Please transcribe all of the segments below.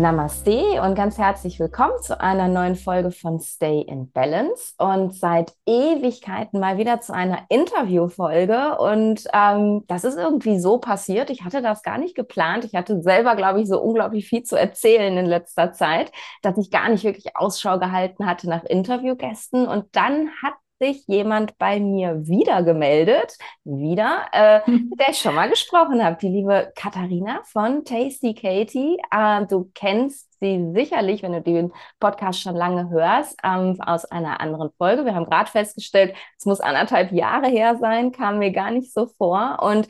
Namaste und ganz herzlich willkommen zu einer neuen Folge von Stay in Balance und seit Ewigkeiten mal wieder zu einer Interviewfolge und ähm, das ist irgendwie so passiert. Ich hatte das gar nicht geplant. Ich hatte selber, glaube ich, so unglaublich viel zu erzählen in letzter Zeit, dass ich gar nicht wirklich Ausschau gehalten hatte nach Interviewgästen und dann hat sich jemand bei mir wieder gemeldet, wieder, äh, mit der ich schon mal gesprochen habe, die liebe Katharina von Tasty Katie. Äh, du kennst sie sicherlich, wenn du den Podcast schon lange hörst, ähm, aus einer anderen Folge. Wir haben gerade festgestellt, es muss anderthalb Jahre her sein, kam mir gar nicht so vor. Und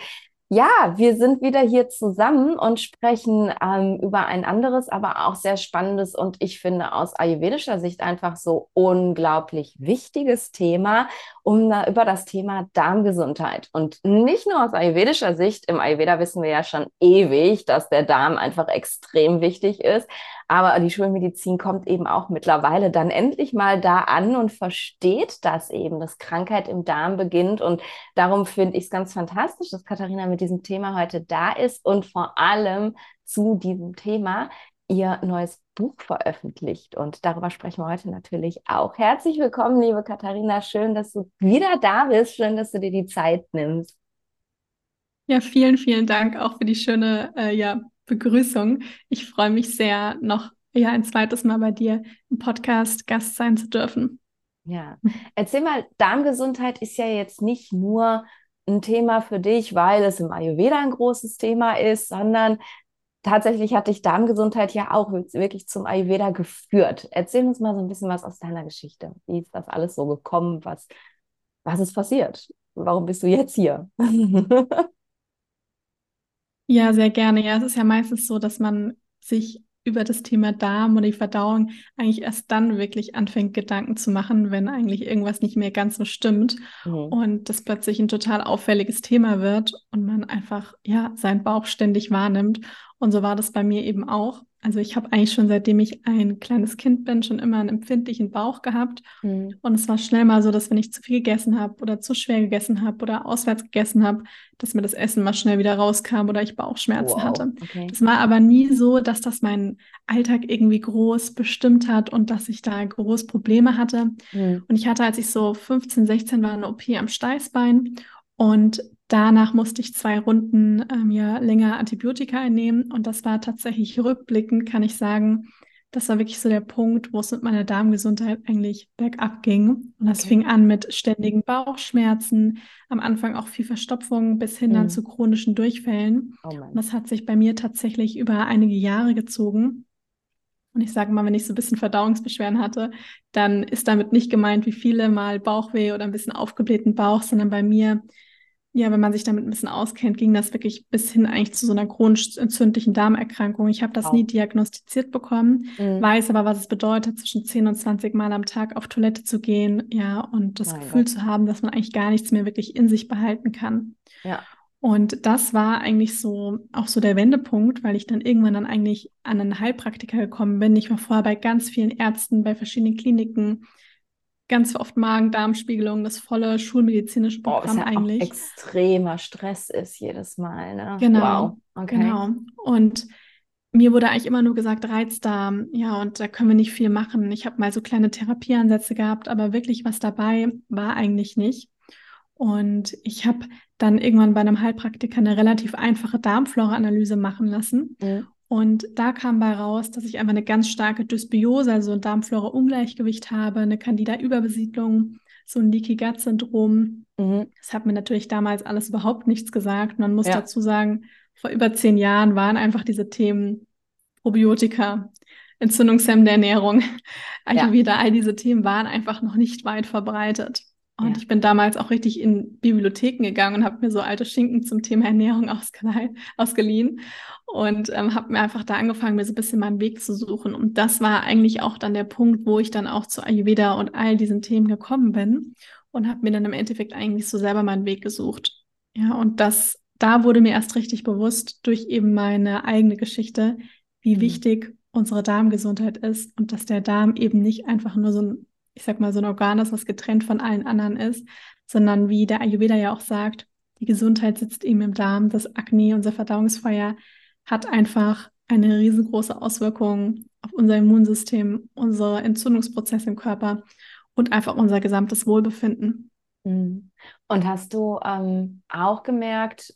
ja, wir sind wieder hier zusammen und sprechen ähm, über ein anderes, aber auch sehr spannendes und ich finde aus ayurvedischer Sicht einfach so unglaublich wichtiges Thema, um da, über das Thema Darmgesundheit. Und nicht nur aus ayurvedischer Sicht, im Ayurveda wissen wir ja schon ewig, dass der Darm einfach extrem wichtig ist, aber die Schulmedizin kommt eben auch mittlerweile dann endlich mal da an und versteht das eben, dass Krankheit im Darm beginnt. Und darum finde ich es ganz fantastisch, dass Katharina mit diesem Thema heute da ist und vor allem zu diesem Thema ihr neues Buch veröffentlicht. Und darüber sprechen wir heute natürlich auch. Herzlich willkommen, liebe Katharina. Schön, dass du wieder da bist. Schön, dass du dir die Zeit nimmst. Ja, vielen, vielen Dank auch für die schöne äh, ja, Begrüßung. Ich freue mich sehr, noch ja, ein zweites Mal bei dir im Podcast Gast sein zu dürfen. Ja, erzähl mal, Darmgesundheit ist ja jetzt nicht nur ein Thema für dich, weil es im Ayurveda ein großes Thema ist, sondern tatsächlich hat dich Darmgesundheit ja auch wirklich zum Ayurveda geführt. Erzähl uns mal so ein bisschen was aus deiner Geschichte. Wie ist das alles so gekommen? Was, was ist passiert? Warum bist du jetzt hier? Ja, sehr gerne. Ja, es ist ja meistens so, dass man sich über das Thema Darm und die Verdauung eigentlich erst dann wirklich anfängt, Gedanken zu machen, wenn eigentlich irgendwas nicht mehr ganz so stimmt mhm. und das plötzlich ein total auffälliges Thema wird und man einfach, ja, seinen Bauch ständig wahrnimmt. Und so war das bei mir eben auch. Also ich habe eigentlich schon seitdem ich ein kleines Kind bin, schon immer einen empfindlichen Bauch gehabt. Mhm. Und es war schnell mal so, dass wenn ich zu viel gegessen habe oder zu schwer gegessen habe oder auswärts gegessen habe, dass mir das Essen mal schnell wieder rauskam oder ich Bauchschmerzen wow. hatte. Okay. Das war aber nie so, dass das meinen Alltag irgendwie groß bestimmt hat und dass ich da groß Probleme hatte. Mhm. Und ich hatte, als ich so 15, 16 war, eine OP am Steißbein. Und Danach musste ich zwei Runden ähm, ja länger Antibiotika einnehmen und das war tatsächlich rückblickend, kann ich sagen, das war wirklich so der Punkt, wo es mit meiner Darmgesundheit eigentlich bergab ging. Und das okay. fing an mit ständigen Bauchschmerzen, am Anfang auch viel Verstopfung bis hin mhm. dann zu chronischen Durchfällen. Oh und das hat sich bei mir tatsächlich über einige Jahre gezogen. Und ich sage mal, wenn ich so ein bisschen Verdauungsbeschwerden hatte, dann ist damit nicht gemeint, wie viele mal Bauchweh oder ein bisschen aufgeblähten Bauch, sondern bei mir ja, wenn man sich damit ein bisschen auskennt, ging das wirklich bis hin eigentlich zu so einer chronisch entzündlichen Darmerkrankung. Ich habe das wow. nie diagnostiziert bekommen, mhm. weiß aber, was es bedeutet, zwischen 10 und 20 Mal am Tag auf Toilette zu gehen, ja, und das mein Gefühl Gott. zu haben, dass man eigentlich gar nichts mehr wirklich in sich behalten kann. Ja. Und das war eigentlich so auch so der Wendepunkt, weil ich dann irgendwann dann eigentlich an einen Heilpraktiker gekommen bin. Ich war vorher bei ganz vielen Ärzten, bei verschiedenen Kliniken, ganz oft Magen-Darm-Spiegelung, das volle schulmedizinische Programm oh, ja eigentlich. extremer Stress ist jedes Mal. Ne? Genau. Wow. Okay. Genau. Und mir wurde eigentlich immer nur gesagt, Reizdarm, ja, und da können wir nicht viel machen. Ich habe mal so kleine Therapieansätze gehabt, aber wirklich was dabei war eigentlich nicht. Und ich habe dann irgendwann bei einem Heilpraktiker eine relativ einfache Darmflora-Analyse machen lassen. Mhm. Und da kam bei raus, dass ich einfach eine ganz starke Dysbiose, also ein Darmflora-Ungleichgewicht habe, eine Candida-Überbesiedlung, so ein Leaky Gut-Syndrom. Mhm. Das hat mir natürlich damals alles überhaupt nichts gesagt. Man muss ja. dazu sagen, vor über zehn Jahren waren einfach diese Themen Probiotika, entzündungshemmende Ernährung, Ayurveda, ja. all diese Themen waren einfach noch nicht weit verbreitet. Und ja. ich bin damals auch richtig in Bibliotheken gegangen und habe mir so alte Schinken zum Thema Ernährung ausgeliehen und ähm, habe mir einfach da angefangen, mir so ein bisschen meinen Weg zu suchen. Und das war eigentlich auch dann der Punkt, wo ich dann auch zu Ayurveda und all diesen Themen gekommen bin und habe mir dann im Endeffekt eigentlich so selber meinen Weg gesucht. Ja, und das, da wurde mir erst richtig bewusst durch eben meine eigene Geschichte, wie mhm. wichtig unsere Darmgesundheit ist und dass der Darm eben nicht einfach nur so ein ich sag mal, so ein Organ ist, was getrennt von allen anderen ist, sondern wie der Ayurveda ja auch sagt, die Gesundheit sitzt eben im Darm, das Akne, unser Verdauungsfeuer hat einfach eine riesengroße Auswirkung auf unser Immunsystem, unsere Entzündungsprozesse im Körper und einfach unser gesamtes Wohlbefinden. Mhm. Und hast du ähm, auch gemerkt,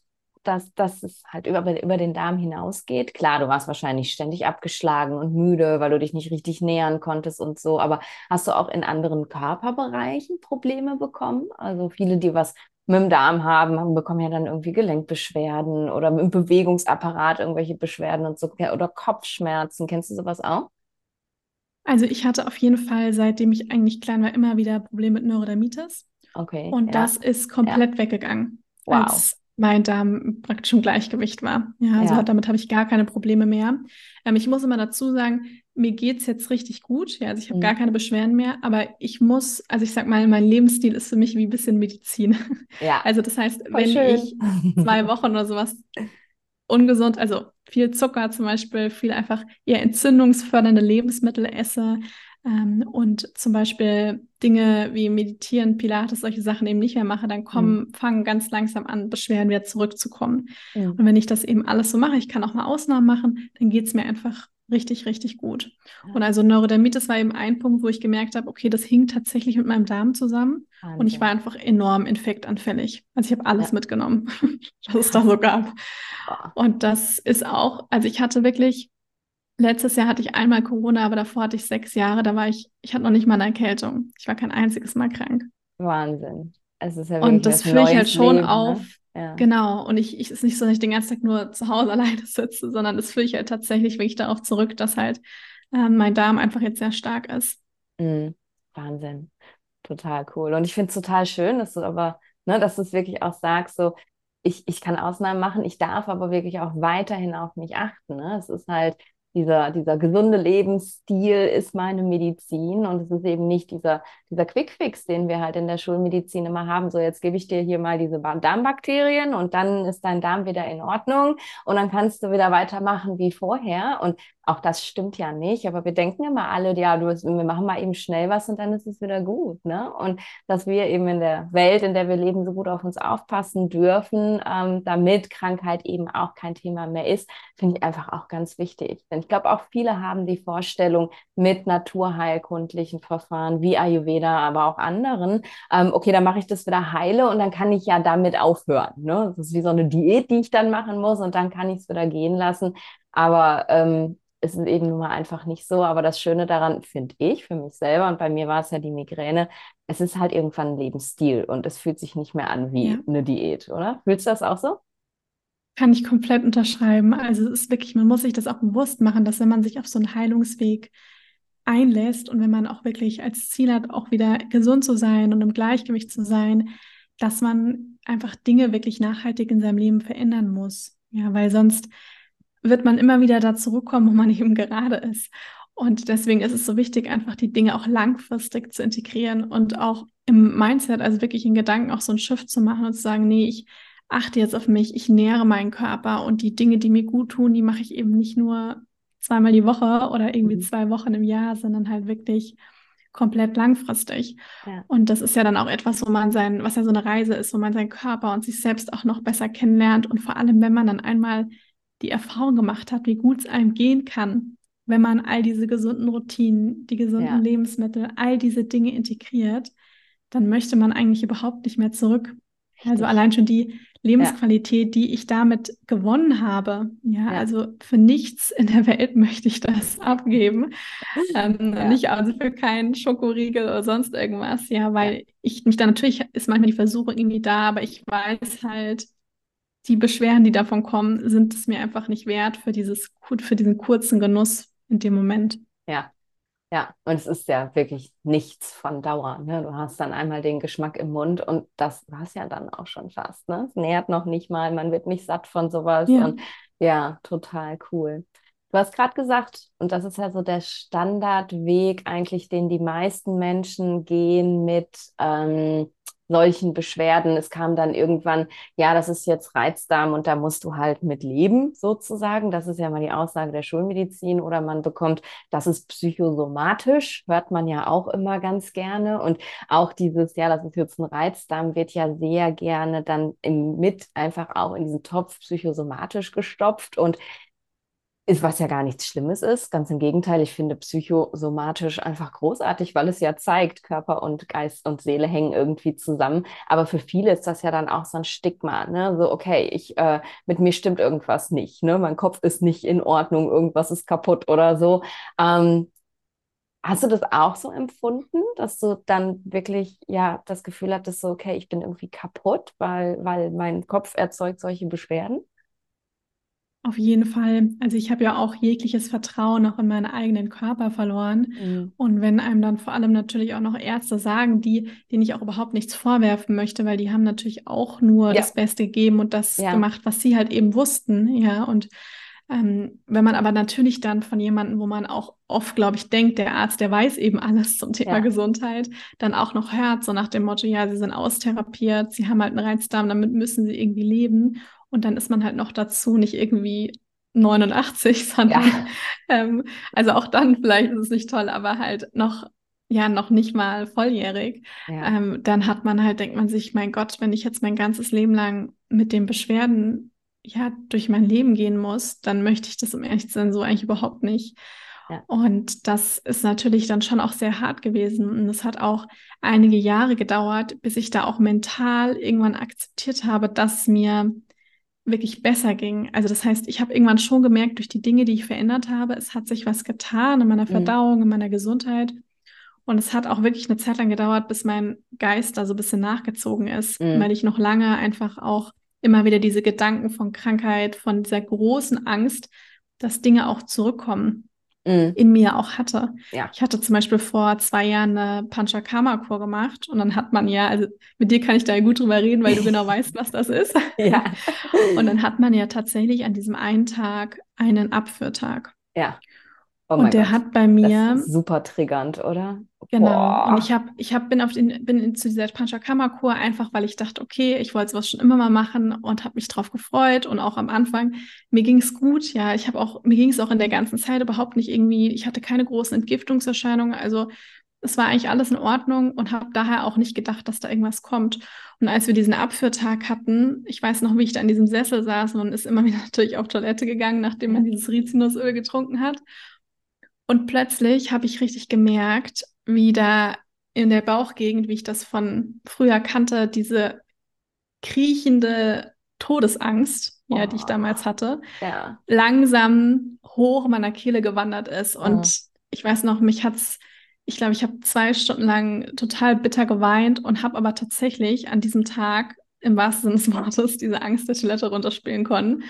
dass, dass es halt über, über den Darm hinausgeht? Klar, du warst wahrscheinlich ständig abgeschlagen und müde, weil du dich nicht richtig nähern konntest und so, aber hast du auch in anderen Körperbereichen Probleme bekommen? Also viele, die was mit dem Darm haben, bekommen ja dann irgendwie Gelenkbeschwerden oder im Bewegungsapparat irgendwelche Beschwerden und so oder Kopfschmerzen. Kennst du sowas auch? Also ich hatte auf jeden Fall, seitdem ich eigentlich klein war, immer wieder Probleme mit Neurodermitis. Okay. Und ja. das ist komplett ja. weggegangen, wow. als mein Darm praktisch im Gleichgewicht war. Ja, also ja. damit habe ich gar keine Probleme mehr. Ähm, ich muss immer dazu sagen, mir geht es jetzt richtig gut. Ja, also ich habe mhm. gar keine Beschwerden mehr, aber ich muss, also ich sag mal, mein Lebensstil ist für mich wie ein bisschen Medizin. Ja. Also das heißt, Voll wenn schön. ich zwei Wochen oder sowas ungesund, also viel Zucker zum Beispiel, viel einfach eher entzündungsfördernde Lebensmittel esse und zum Beispiel Dinge wie Meditieren, Pilates, solche Sachen eben nicht mehr mache, dann kommen, mhm. fangen ganz langsam an, Beschwerden wieder zurückzukommen. Mhm. Und wenn ich das eben alles so mache, ich kann auch mal Ausnahmen machen, dann geht es mir einfach richtig, richtig gut. Ja. Und also Neurodermitis war eben ein Punkt, wo ich gemerkt habe, okay, das hing tatsächlich mit meinem Darm zusammen. Wahnsinn. Und ich war einfach enorm infektanfällig. Also ich habe alles ja. mitgenommen, was es da so gab. Und das ist auch, also ich hatte wirklich, letztes Jahr hatte ich einmal Corona, aber davor hatte ich sechs Jahre, da war ich, ich hatte noch nicht mal eine Erkältung. Ich war kein einziges Mal krank. Wahnsinn. Es ist ja und das führe ich halt schon Leben, ne? auf. Ne? Ja. Genau. Und ich, ich ist nicht so, dass ich den ganzen Tag nur zu Hause alleine sitze, sondern das führe ich halt tatsächlich wirklich darauf zurück, dass halt äh, mein Darm einfach jetzt sehr stark ist. Mhm. Wahnsinn. Total cool. Und ich finde es total schön, dass du aber, ne, dass du es wirklich auch sagst, so, ich, ich kann Ausnahmen machen, ich darf aber wirklich auch weiterhin auf mich achten. Ne? Es ist halt, dieser, dieser gesunde Lebensstil ist meine Medizin und es ist eben nicht dieser, dieser Quickfix, den wir halt in der Schulmedizin immer haben. So, jetzt gebe ich dir hier mal diese Darmbakterien und dann ist dein Darm wieder in Ordnung und dann kannst du wieder weitermachen wie vorher. Und auch das stimmt ja nicht, aber wir denken immer alle, ja, du, wir machen mal eben schnell was und dann ist es wieder gut. Ne? Und dass wir eben in der Welt, in der wir leben, so gut auf uns aufpassen dürfen, ähm, damit Krankheit eben auch kein Thema mehr ist, finde ich einfach auch ganz wichtig. Denn ich glaube, auch viele haben die Vorstellung mit naturheilkundlichen Verfahren wie Ayurveda, aber auch anderen, ähm, okay, dann mache ich das wieder heile und dann kann ich ja damit aufhören. Ne? Das ist wie so eine Diät, die ich dann machen muss und dann kann ich es wieder gehen lassen. Aber ähm, es ist eben nun mal einfach nicht so. Aber das Schöne daran finde ich für mich selber und bei mir war es ja die Migräne. Es ist halt irgendwann ein Lebensstil und es fühlt sich nicht mehr an wie ja. eine Diät, oder? Fühlst du das auch so? Kann ich komplett unterschreiben. Also es ist wirklich, man muss sich das auch bewusst machen, dass wenn man sich auf so einen Heilungsweg einlässt und wenn man auch wirklich als Ziel hat, auch wieder gesund zu sein und im Gleichgewicht zu sein, dass man einfach Dinge wirklich nachhaltig in seinem Leben verändern muss. Ja, weil sonst wird man immer wieder da zurückkommen, wo man eben gerade ist. Und deswegen ist es so wichtig, einfach die Dinge auch langfristig zu integrieren und auch im Mindset, also wirklich in Gedanken auch so ein Shift zu machen und zu sagen, nee, ich achte jetzt auf mich, ich nähere meinen Körper und die Dinge, die mir gut tun, die mache ich eben nicht nur zweimal die Woche oder irgendwie mhm. zwei Wochen im Jahr, sondern halt wirklich komplett langfristig. Ja. Und das ist ja dann auch etwas, wo man sein, was ja so eine Reise ist, wo man seinen Körper und sich selbst auch noch besser kennenlernt und vor allem, wenn man dann einmal die Erfahrung gemacht hat, wie gut es einem gehen kann, wenn man all diese gesunden Routinen, die gesunden ja. Lebensmittel, all diese Dinge integriert, dann möchte man eigentlich überhaupt nicht mehr zurück. Also allein schon die Lebensqualität, ja. die ich damit gewonnen habe. Ja, ja, also für nichts in der Welt möchte ich das abgeben. Ähm. Nicht also für keinen Schokoriegel oder sonst irgendwas. Ja, weil ich mich da natürlich ist manchmal die Versuchung irgendwie da, aber ich weiß halt, die Beschwerden, die davon kommen, sind es mir einfach nicht wert für dieses, für diesen kurzen Genuss in dem Moment. Ja, ja, und es ist ja wirklich nichts von Dauer. Ne? Du hast dann einmal den Geschmack im Mund und das war es ja dann auch schon fast. Ne? Es nähert noch nicht mal, man wird nicht satt von sowas. Ja. Und ja, total cool. Du hast gerade gesagt, und das ist ja so der Standardweg eigentlich, den die meisten Menschen gehen mit ähm, solchen Beschwerden. Es kam dann irgendwann, ja, das ist jetzt Reizdarm und da musst du halt mit leben, sozusagen. Das ist ja mal die Aussage der Schulmedizin. Oder man bekommt, das ist psychosomatisch, hört man ja auch immer ganz gerne. Und auch dieses, ja, das ist jetzt ein Reizdarm, wird ja sehr gerne dann im, mit einfach auch in diesen Topf psychosomatisch gestopft. Und ist, was ja gar nichts Schlimmes ist. Ganz im Gegenteil, ich finde psychosomatisch einfach großartig, weil es ja zeigt, Körper und Geist und Seele hängen irgendwie zusammen. Aber für viele ist das ja dann auch so ein Stigma, ne? So, okay, ich, äh, mit mir stimmt irgendwas nicht, ne? Mein Kopf ist nicht in Ordnung, irgendwas ist kaputt oder so. Ähm, Hast du das auch so empfunden, dass du dann wirklich ja das Gefühl hattest, so, okay, ich bin irgendwie kaputt, weil, weil mein Kopf erzeugt solche Beschwerden? Auf jeden Fall. Also ich habe ja auch jegliches Vertrauen auch in meinen eigenen Körper verloren. Mhm. Und wenn einem dann vor allem natürlich auch noch Ärzte sagen, die, denen ich auch überhaupt nichts vorwerfen möchte, weil die haben natürlich auch nur ja. das Beste gegeben und das ja. gemacht, was sie halt eben wussten. Ja, und ähm, wenn man aber natürlich dann von jemandem, wo man auch oft, glaube ich, denkt, der Arzt, der weiß eben alles zum Thema ja. Gesundheit, dann auch noch hört, so nach dem Motto, ja, sie sind austherapiert, sie haben halt einen Reizdarm, damit müssen sie irgendwie leben. Und dann ist man halt noch dazu nicht irgendwie 89, sondern ja. ähm, also auch dann vielleicht ist es nicht toll, aber halt noch ja noch nicht mal volljährig, ja. ähm, dann hat man halt, denkt man sich, mein Gott, wenn ich jetzt mein ganzes Leben lang mit den Beschwerden ja durch mein Leben gehen muss, dann möchte ich das um ehrlich zu sein so eigentlich überhaupt nicht. Ja. Und das ist natürlich dann schon auch sehr hart gewesen. Und es hat auch einige Jahre gedauert, bis ich da auch mental irgendwann akzeptiert habe, dass mir wirklich besser ging. Also das heißt, ich habe irgendwann schon gemerkt, durch die Dinge, die ich verändert habe, es hat sich was getan in meiner mhm. Verdauung, in meiner Gesundheit. Und es hat auch wirklich eine Zeit lang gedauert, bis mein Geist da so ein bisschen nachgezogen ist, mhm. weil ich noch lange einfach auch immer wieder diese Gedanken von Krankheit, von dieser großen Angst, dass Dinge auch zurückkommen mhm. in mir auch hatte. Ja. Ich hatte zum Beispiel vor zwei Jahren eine Panchakarma-Kur gemacht und dann hat man ja, also mit dir kann ich da gut drüber reden, weil du genau weißt, was das ist. Ja. Und dann hat man ja tatsächlich an diesem einen Tag einen Abführtag. Ja. Oh und der Gott. hat bei mir. super triggernd, oder? Genau. Boah. Und ich habe, ich hab, bin auf den, bin in, zu dieser Panchakarma-Kur einfach, weil ich dachte, okay, ich wollte sowas schon immer mal machen und habe mich drauf gefreut. Und auch am Anfang, mir ging es gut, ja. Ich habe auch, mir ging es auch in der ganzen Zeit überhaupt nicht irgendwie, ich hatte keine großen Entgiftungserscheinungen. Also es war eigentlich alles in Ordnung und habe daher auch nicht gedacht, dass da irgendwas kommt. Und als wir diesen Abführtag hatten, ich weiß noch, wie ich da in diesem Sessel saß und ist immer wieder natürlich auf Toilette gegangen, nachdem man dieses Rizinusöl getrunken hat. Und plötzlich habe ich richtig gemerkt, wie da in der Bauchgegend, wie ich das von früher kannte, diese kriechende Todesangst, oh. ja, die ich damals hatte, ja. langsam hoch meiner Kehle gewandert ist. Und oh. ich weiß noch, mich hat's, ich glaube, ich habe zwei Stunden lang total bitter geweint und habe aber tatsächlich an diesem Tag im wahrsten Sinne des Wortes diese Angst der Toilette runterspielen können,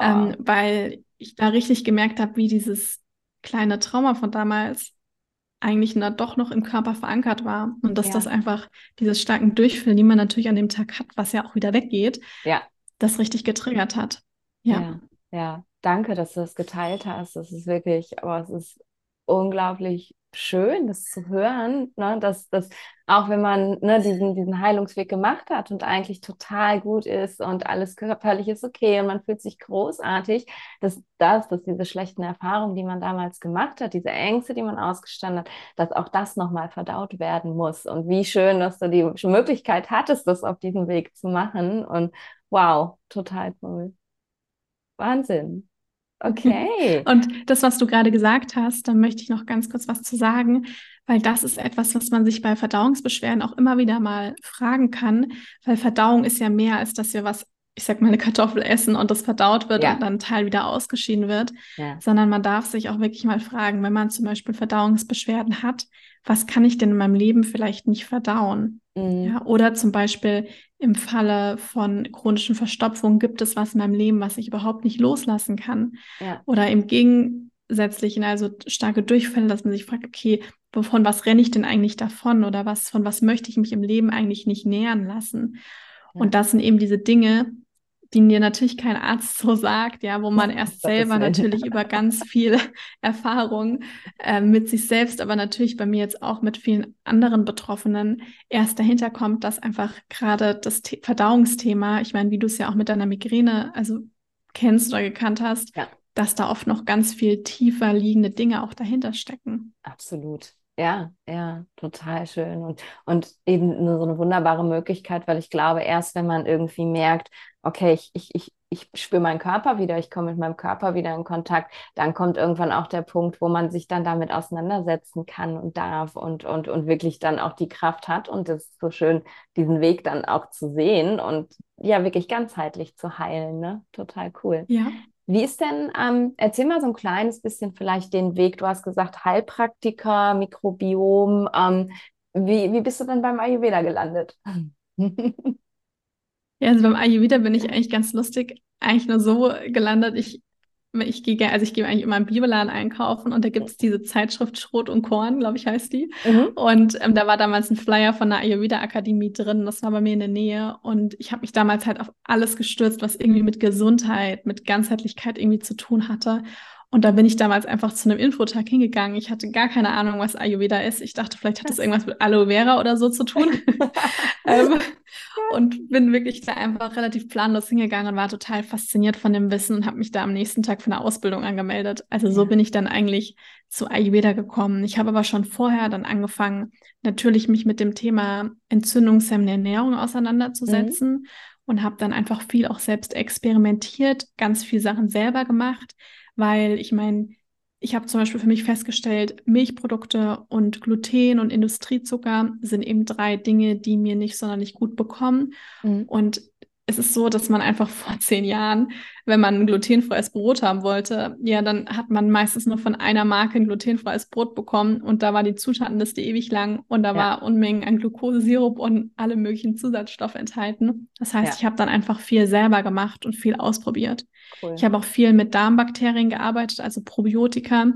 ähm, weil ich da richtig gemerkt habe, wie dieses kleine Trauma von damals eigentlich na, doch noch im Körper verankert war und dass ja. das einfach dieses starken Durchfall, die man natürlich an dem Tag hat, was ja auch wieder weggeht, ja. das richtig getriggert hat. Ja. ja, ja. Danke, dass du das geteilt hast. Das ist wirklich, aber es ist unglaublich schön, das zu hören, ne? dass, dass auch wenn man ne, diesen, diesen Heilungsweg gemacht hat und eigentlich total gut ist und alles körperlich ist okay und man fühlt sich großartig, dass das, dass diese schlechten Erfahrungen, die man damals gemacht hat, diese Ängste, die man ausgestanden hat, dass auch das nochmal verdaut werden muss. Und wie schön, dass du die Möglichkeit hattest, das auf diesem Weg zu machen. Und wow, total cool. Wahnsinn. Okay. Und das, was du gerade gesagt hast, da möchte ich noch ganz kurz was zu sagen, weil das ist etwas, was man sich bei Verdauungsbeschwerden auch immer wieder mal fragen kann, weil Verdauung ist ja mehr als dass wir was, ich sag mal, eine Kartoffel essen und das verdaut wird ja. und dann Teil wieder ausgeschieden wird, ja. sondern man darf sich auch wirklich mal fragen, wenn man zum Beispiel Verdauungsbeschwerden hat, was kann ich denn in meinem Leben vielleicht nicht verdauen? Mhm. Ja, oder zum Beispiel im Falle von chronischen Verstopfungen gibt es was in meinem Leben, was ich überhaupt nicht loslassen kann. Ja. Oder im Gegensätzlichen, also starke Durchfälle, dass man sich fragt, okay, von was renne ich denn eigentlich davon oder was, von was möchte ich mich im Leben eigentlich nicht nähern lassen? Ja. Und das sind eben diese Dinge, die dir natürlich kein Arzt so sagt, ja, wo man erst selber natürlich über ganz viel Erfahrung äh, mit sich selbst, aber natürlich bei mir jetzt auch mit vielen anderen Betroffenen erst dahinter kommt, dass einfach gerade das The Verdauungsthema, ich meine, wie du es ja auch mit deiner Migräne, also kennst oder gekannt hast, ja. dass da oft noch ganz viel tiefer liegende Dinge auch dahinter stecken. Absolut. Ja, ja, total schön. Und, und eben so eine wunderbare Möglichkeit, weil ich glaube, erst wenn man irgendwie merkt, okay, ich, ich, ich ich spüre meinen Körper wieder, ich komme mit meinem Körper wieder in Kontakt, dann kommt irgendwann auch der Punkt, wo man sich dann damit auseinandersetzen kann und darf und, und, und wirklich dann auch die Kraft hat. Und es ist so schön, diesen Weg dann auch zu sehen und ja, wirklich ganzheitlich zu heilen. Ne? Total cool. Ja. Wie ist denn, ähm, erzähl mal so ein kleines bisschen vielleicht den Weg. Du hast gesagt, Heilpraktiker, Mikrobiom. Ähm, wie, wie bist du denn beim Ayurveda gelandet? Ja, also beim Ayurveda bin ich eigentlich ganz lustig, eigentlich nur so gelandet. Ich, ich gehe, also ich gehe eigentlich immer im Bibeladen einkaufen und da gibt es diese Zeitschrift Schrot und Korn, glaube ich, heißt die. Mhm. Und ähm, da war damals ein Flyer von der Ayurveda-Akademie drin. Das war bei mir in der Nähe. Und ich habe mich damals halt auf alles gestürzt, was irgendwie mit Gesundheit, mit Ganzheitlichkeit irgendwie zu tun hatte. Und da bin ich damals einfach zu einem Infotag hingegangen. Ich hatte gar keine Ahnung, was Ayurveda ist. Ich dachte, vielleicht hat das irgendwas mit Aloe Vera oder so zu tun. ähm, und bin wirklich da einfach relativ planlos hingegangen und war total fasziniert von dem Wissen und habe mich da am nächsten Tag für eine Ausbildung angemeldet. Also so bin ich dann eigentlich zu Ayurveda gekommen. Ich habe aber schon vorher dann angefangen, natürlich mich mit dem Thema entzündungshemmende Ernährung auseinanderzusetzen. Mhm. Und habe dann einfach viel auch selbst experimentiert, ganz viel Sachen selber gemacht weil ich meine, ich habe zum Beispiel für mich festgestellt, Milchprodukte und Gluten und Industriezucker sind eben drei Dinge, die mir nicht sonderlich gut bekommen. Mhm. Und es ist so, dass man einfach vor zehn Jahren, wenn man ein glutenfreies Brot haben wollte, ja, dann hat man meistens nur von einer Marke ein glutenfreies Brot bekommen und da war die Zutatenliste ewig lang und da ja. war Unmengen an Glukosesirup und alle möglichen Zusatzstoffe enthalten. Das heißt, ja. ich habe dann einfach viel selber gemacht und viel ausprobiert. Cool. Ich habe auch viel mit Darmbakterien gearbeitet, also Probiotika,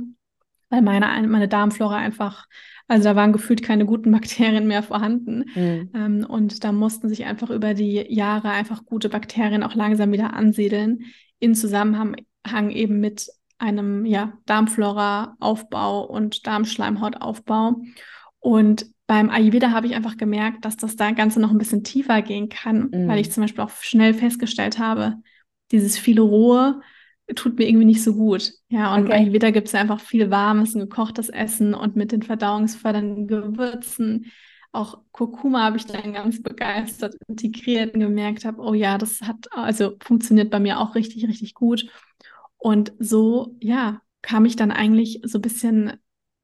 weil meine, meine Darmflora einfach also da waren gefühlt keine guten Bakterien mehr vorhanden. Mhm. Ähm, und da mussten sich einfach über die Jahre einfach gute Bakterien auch langsam wieder ansiedeln, in Zusammenhang eben mit einem ja, Darmflora-Aufbau und Darmschleimhautaufbau. Und beim Ayurveda habe ich einfach gemerkt, dass das da Ganze noch ein bisschen tiefer gehen kann, mhm. weil ich zum Beispiel auch schnell festgestellt habe, dieses viele Rohe tut mir irgendwie nicht so gut. Ja, und okay. Ayurveda gibt es ja einfach viel warmes und gekochtes Essen und mit den verdauungsfördernden Gewürzen. Auch Kurkuma habe ich dann ganz begeistert integriert und gemerkt habe, oh ja, das hat, also funktioniert bei mir auch richtig, richtig gut. Und so, ja, kam ich dann eigentlich so ein bisschen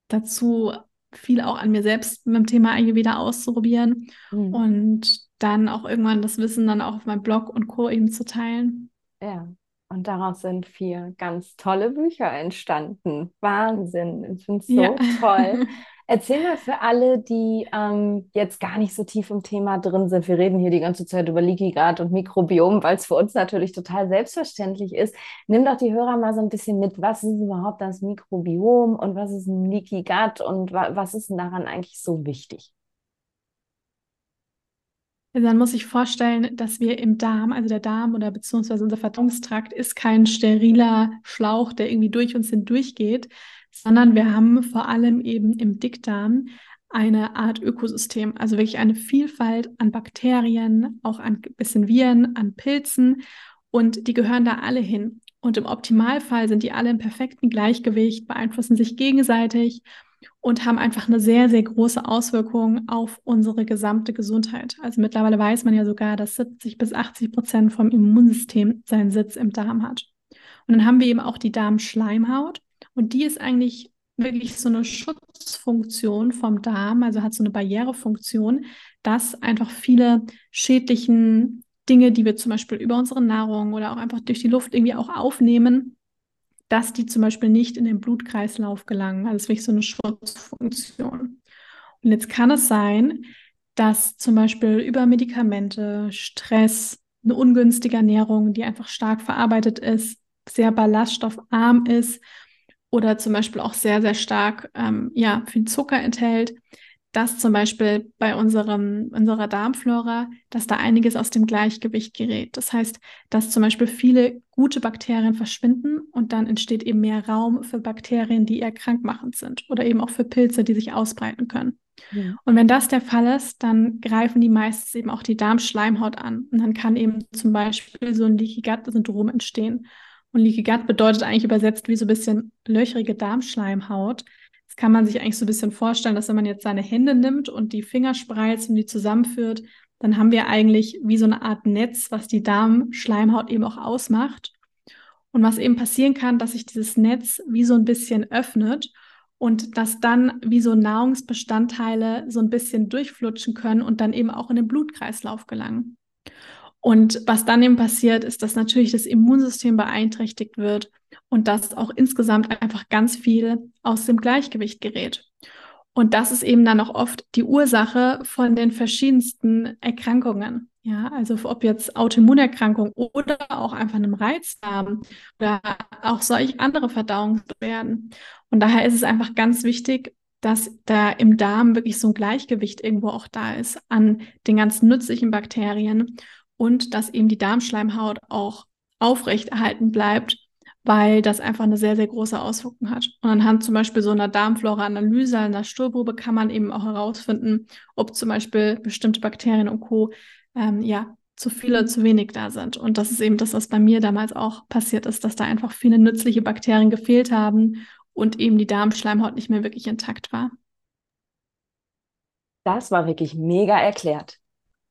dazu, viel auch an mir selbst mit dem Thema Ayurveda auszuprobieren mhm. und dann auch irgendwann das Wissen dann auch auf meinem Blog und Co. eben zu teilen. Ja, und daraus sind vier ganz tolle Bücher entstanden. Wahnsinn. Ich finde es so ja. toll. Erzähl mal für alle, die ähm, jetzt gar nicht so tief im Thema drin sind. Wir reden hier die ganze Zeit über Leaky Gut und Mikrobiom, weil es für uns natürlich total selbstverständlich ist. Nimm doch die Hörer mal so ein bisschen mit. Was ist überhaupt das Mikrobiom und was ist ein Leaky Gut und wa was ist denn daran eigentlich so wichtig? Also dann muss ich vorstellen, dass wir im Darm, also der Darm oder beziehungsweise unser Verdauungstrakt ist kein steriler Schlauch, der irgendwie durch uns hindurchgeht, sondern wir haben vor allem eben im Dickdarm eine Art Ökosystem, also wirklich eine Vielfalt an Bakterien, auch an bisschen Viren, an Pilzen und die gehören da alle hin. Und im Optimalfall sind die alle im perfekten Gleichgewicht, beeinflussen sich gegenseitig und haben einfach eine sehr, sehr große Auswirkung auf unsere gesamte Gesundheit. Also mittlerweile weiß man ja sogar, dass 70 bis 80 Prozent vom Immunsystem seinen Sitz im Darm hat. Und dann haben wir eben auch die Darmschleimhaut und die ist eigentlich wirklich so eine Schutzfunktion vom Darm, also hat so eine Barrierefunktion, dass einfach viele schädlichen Dinge, die wir zum Beispiel über unsere Nahrung oder auch einfach durch die Luft irgendwie auch aufnehmen, dass die zum Beispiel nicht in den Blutkreislauf gelangen. Also wirklich so eine Schutzfunktion. Und jetzt kann es sein, dass zum Beispiel über Medikamente, Stress, eine ungünstige Ernährung, die einfach stark verarbeitet ist, sehr ballaststoffarm ist oder zum Beispiel auch sehr, sehr stark ähm, ja, viel Zucker enthält, dass zum Beispiel bei unserem, unserer Darmflora, dass da einiges aus dem Gleichgewicht gerät. Das heißt, dass zum Beispiel viele gute Bakterien verschwinden und dann entsteht eben mehr Raum für Bakterien, die eher krankmachend sind oder eben auch für Pilze, die sich ausbreiten können. Ja. Und wenn das der Fall ist, dann greifen die meistens eben auch die Darmschleimhaut an. Und dann kann eben zum Beispiel so ein Leaky Gut-Syndrom entstehen. Und Leaky Gut bedeutet eigentlich übersetzt wie so ein bisschen löchrige Darmschleimhaut. Das kann man sich eigentlich so ein bisschen vorstellen, dass wenn man jetzt seine Hände nimmt und die Finger spreizt und die zusammenführt, dann haben wir eigentlich wie so eine Art Netz, was die Darmschleimhaut eben auch ausmacht. Und was eben passieren kann, dass sich dieses Netz wie so ein bisschen öffnet und dass dann wie so Nahrungsbestandteile so ein bisschen durchflutschen können und dann eben auch in den Blutkreislauf gelangen. Und was dann eben passiert, ist, dass natürlich das Immunsystem beeinträchtigt wird und dass auch insgesamt einfach ganz viel aus dem Gleichgewicht gerät. Und das ist eben dann auch oft die Ursache von den verschiedensten Erkrankungen. Ja, also ob jetzt Autoimmunerkrankung oder auch einfach einem Reizdarm oder auch solch andere Verdauungsbeschwerden. Und daher ist es einfach ganz wichtig, dass da im Darm wirklich so ein Gleichgewicht irgendwo auch da ist an den ganzen nützlichen Bakterien und dass eben die Darmschleimhaut auch aufrechterhalten bleibt, weil das einfach eine sehr, sehr große Auswirkung hat. Und anhand zum Beispiel so einer Darmflora-Analyse, einer Stuhlprobe kann man eben auch herausfinden, ob zum Beispiel bestimmte Bakterien und Co. Ähm, ja, zu viele, oder zu wenig da sind. Und das ist eben das, was bei mir damals auch passiert ist, dass da einfach viele nützliche Bakterien gefehlt haben und eben die Darmschleimhaut nicht mehr wirklich intakt war. Das war wirklich mega erklärt.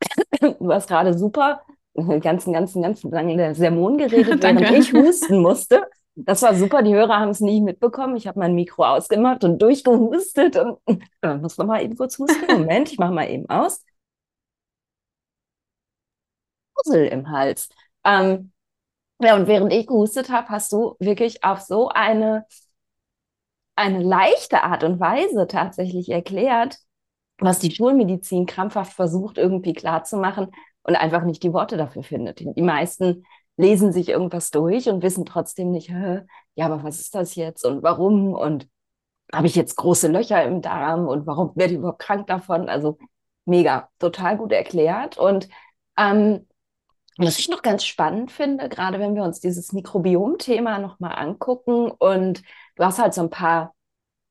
Du hast gerade super ganzen, ganzen, ganzen langen Sermon geredet, während ich husten musste. Das war super, die Hörer haben es nicht mitbekommen. Ich habe mein Mikro ausgemacht und durchgehustet und äh, muss noch mal eben kurz husten. Moment, ich mache mal eben aus. Puzzle im Hals. Ähm, ja, und während ich gehustet habe, hast du wirklich auf so eine, eine leichte Art und Weise tatsächlich erklärt, was die Schulmedizin krampfhaft versucht, irgendwie klarzumachen und einfach nicht die Worte dafür findet. Die meisten lesen sich irgendwas durch und wissen trotzdem nicht, ja, aber was ist das jetzt und warum und habe ich jetzt große Löcher im Darm und warum werde ich überhaupt krank davon? Also mega, total gut erklärt. Und ähm, was ich noch ganz spannend finde, gerade wenn wir uns dieses Mikrobiom-Thema nochmal angucken und du hast halt so ein paar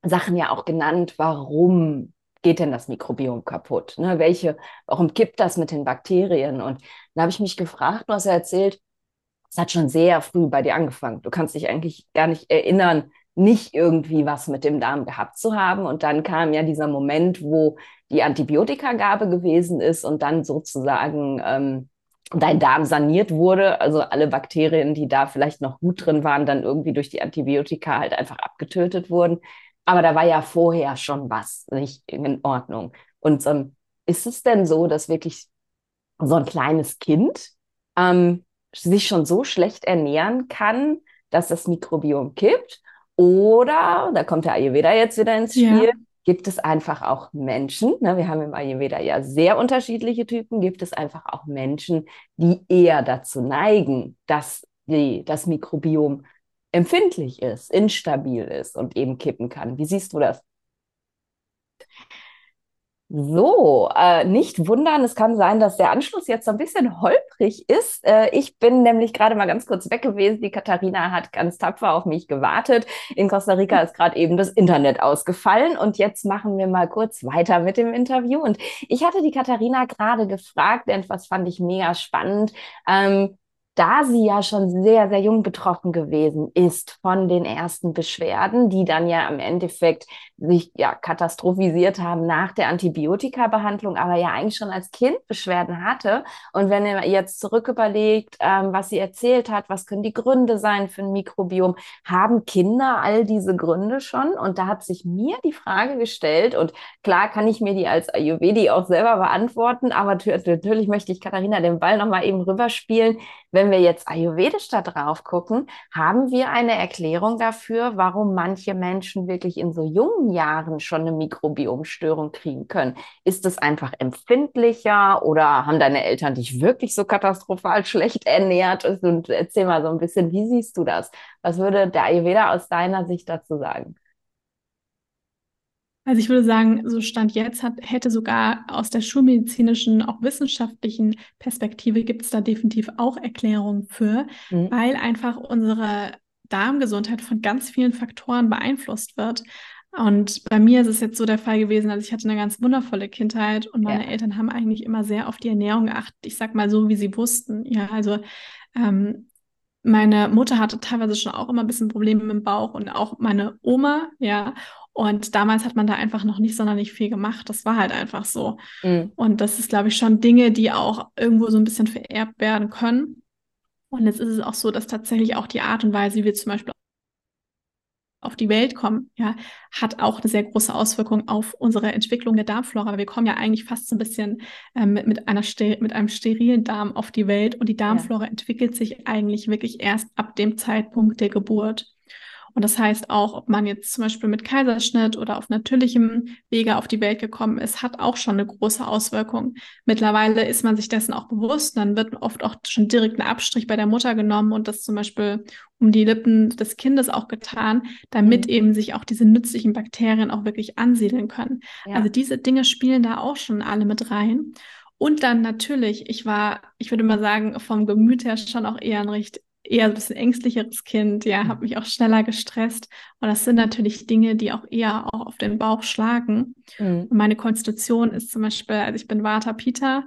Sachen ja auch genannt, warum geht denn das Mikrobiom kaputt? Ne? Welche, warum kippt das mit den Bakterien? Und da habe ich mich gefragt, du hast ja erzählt, es hat schon sehr früh bei dir angefangen. Du kannst dich eigentlich gar nicht erinnern, nicht irgendwie was mit dem Darm gehabt zu haben. Und dann kam ja dieser Moment, wo die Antibiotikagabe gewesen ist und dann sozusagen ähm, dein Darm saniert wurde. Also alle Bakterien, die da vielleicht noch gut drin waren, dann irgendwie durch die Antibiotika halt einfach abgetötet wurden. Aber da war ja vorher schon was nicht in Ordnung. Und ähm, ist es denn so, dass wirklich so ein kleines Kind ähm, sich schon so schlecht ernähren kann, dass das Mikrobiom kippt? Oder, da kommt der Ayurveda jetzt wieder ins Spiel, ja. gibt es einfach auch Menschen, ne, wir haben im Ayurveda ja sehr unterschiedliche Typen, gibt es einfach auch Menschen, die eher dazu neigen, dass die, das Mikrobiom empfindlich ist, instabil ist und eben kippen kann. Wie siehst du das? So, äh, nicht wundern, es kann sein, dass der Anschluss jetzt so ein bisschen holprig ist. Äh, ich bin nämlich gerade mal ganz kurz weg gewesen. Die Katharina hat ganz tapfer auf mich gewartet. In Costa Rica ist gerade eben das Internet ausgefallen und jetzt machen wir mal kurz weiter mit dem Interview. Und ich hatte die Katharina gerade gefragt, denn was fand ich mega spannend. Ähm, da sie ja schon sehr, sehr jung betroffen gewesen ist von den ersten Beschwerden, die dann ja im Endeffekt sich ja katastrophisiert haben nach der Antibiotika-Behandlung, aber ja eigentlich schon als Kind Beschwerden hatte. Und wenn ihr jetzt zurück überlegt, ähm, was sie erzählt hat, was können die Gründe sein für ein Mikrobiom, haben Kinder all diese Gründe schon? Und da hat sich mir die Frage gestellt, und klar kann ich mir die als Ayurvedi auch selber beantworten, aber natürlich möchte ich Katharina den Ball nochmal eben rüberspielen. Wenn wir jetzt ayurvedisch da drauf gucken, haben wir eine Erklärung dafür, warum manche Menschen wirklich in so jungen Jahren schon eine Mikrobiomstörung kriegen können? Ist es einfach empfindlicher oder haben deine Eltern dich wirklich so katastrophal schlecht ernährt? Und erzähl mal so ein bisschen, wie siehst du das? Was würde der Ayurveda aus deiner Sicht dazu sagen? Also ich würde sagen, so Stand jetzt hat, hätte sogar aus der schulmedizinischen, auch wissenschaftlichen Perspektive gibt es da definitiv auch Erklärungen für, mhm. weil einfach unsere Darmgesundheit von ganz vielen Faktoren beeinflusst wird. Und bei mir ist es jetzt so der Fall gewesen, also ich hatte eine ganz wundervolle Kindheit und meine ja. Eltern haben eigentlich immer sehr auf die Ernährung geachtet. Ich sag mal so, wie sie wussten. Ja, also ähm, meine Mutter hatte teilweise schon auch immer ein bisschen Probleme mit dem Bauch und auch meine Oma, ja. Und damals hat man da einfach noch nicht sonderlich viel gemacht. Das war halt einfach so. Mhm. Und das ist, glaube ich, schon Dinge, die auch irgendwo so ein bisschen vererbt werden können. Und jetzt ist es auch so, dass tatsächlich auch die Art und Weise, wie wir zum Beispiel auf die Welt kommen, ja, hat auch eine sehr große Auswirkung auf unsere Entwicklung der Darmflora. Wir kommen ja eigentlich fast so ein bisschen ähm, mit, mit, einer mit einem sterilen Darm auf die Welt und die Darmflora ja. entwickelt sich eigentlich wirklich erst ab dem Zeitpunkt der Geburt. Und das heißt auch, ob man jetzt zum Beispiel mit Kaiserschnitt oder auf natürlichem Wege auf die Welt gekommen ist, hat auch schon eine große Auswirkung. Mittlerweile ist man sich dessen auch bewusst. Dann wird oft auch schon direkt ein Abstrich bei der Mutter genommen und das zum Beispiel um die Lippen des Kindes auch getan, damit mhm. eben sich auch diese nützlichen Bakterien auch wirklich ansiedeln können. Ja. Also diese Dinge spielen da auch schon alle mit rein. Und dann natürlich, ich war, ich würde mal sagen, vom Gemüt her schon auch eher ein recht eher ein bisschen ängstlicheres Kind, ja, habe mich auch schneller gestresst. Und das sind natürlich Dinge, die auch eher auch auf den Bauch schlagen. Mhm. Und meine Konstitution ist zum Beispiel, also ich bin Vata Pita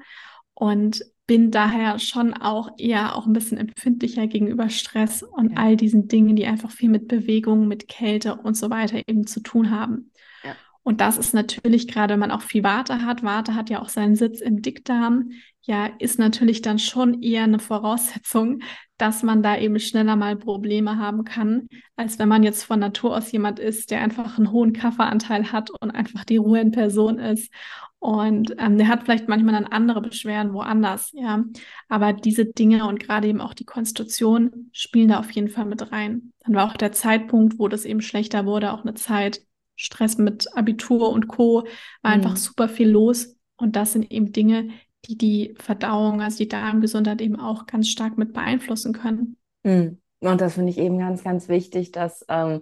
und bin daher schon auch eher auch ein bisschen empfindlicher gegenüber Stress und ja. all diesen Dingen, die einfach viel mit Bewegung, mit Kälte und so weiter eben zu tun haben. Ja. Und das ist natürlich gerade, wenn man auch viel Warte hat, Warte hat ja auch seinen Sitz im Dickdarm, ja, ist natürlich dann schon eher eine Voraussetzung, dass man da eben schneller mal Probleme haben kann, als wenn man jetzt von Natur aus jemand ist, der einfach einen hohen Kafferanteil hat und einfach die Ruhe in Person ist. Und ähm, der hat vielleicht manchmal dann andere Beschwerden woanders, ja. Aber diese Dinge und gerade eben auch die Konstitution spielen da auf jeden Fall mit rein. Dann war auch der Zeitpunkt, wo das eben schlechter wurde, auch eine Zeit, Stress mit Abitur und Co. war mhm. einfach super viel los. Und das sind eben Dinge, die die Verdauung, also die Darmgesundheit eben auch ganz stark mit beeinflussen können. Hm. Und das finde ich eben ganz, ganz wichtig, dass ähm,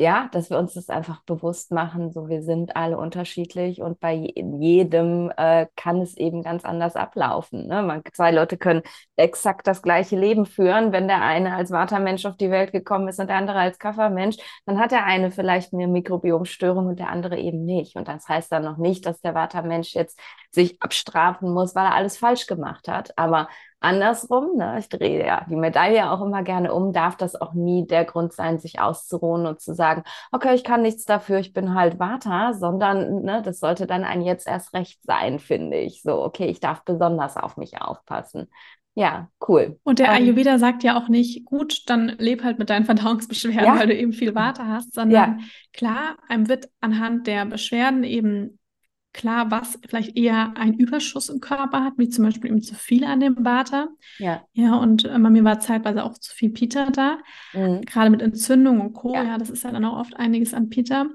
ja, dass wir uns das einfach bewusst machen, so wir sind alle unterschiedlich und bei jedem äh, kann es eben ganz anders ablaufen. Ne? Man, zwei Leute können exakt das gleiche Leben führen. Wenn der eine als Watermensch auf die Welt gekommen ist und der andere als Kaffermensch, dann hat der eine vielleicht eine Mikrobiomstörung und der andere eben nicht. Und das heißt dann noch nicht, dass der Watermensch jetzt sich abstrafen muss, weil er alles falsch gemacht hat. Aber Andersrum, ne, ich drehe ja die Medaille auch immer gerne um, darf das auch nie der Grund sein, sich auszuruhen und zu sagen, okay, ich kann nichts dafür, ich bin halt Vata, sondern ne, das sollte dann ein jetzt erst recht sein, finde ich. So, okay, ich darf besonders auf mich aufpassen. Ja, cool. Und der ähm, Ayurveda sagt ja auch nicht, gut, dann leb halt mit deinen Verdauungsbeschwerden, ja. weil du eben viel Vata hast, sondern ja. klar, einem wird anhand der Beschwerden eben klar, was vielleicht eher einen Überschuss im Körper hat, wie zum Beispiel eben zu viel an dem Vata. Ja. Ja, und äh, bei mir war zeitweise auch zu viel Pita da, mhm. gerade mit Entzündung und Co. Ja. ja, das ist ja dann auch oft einiges an Pita.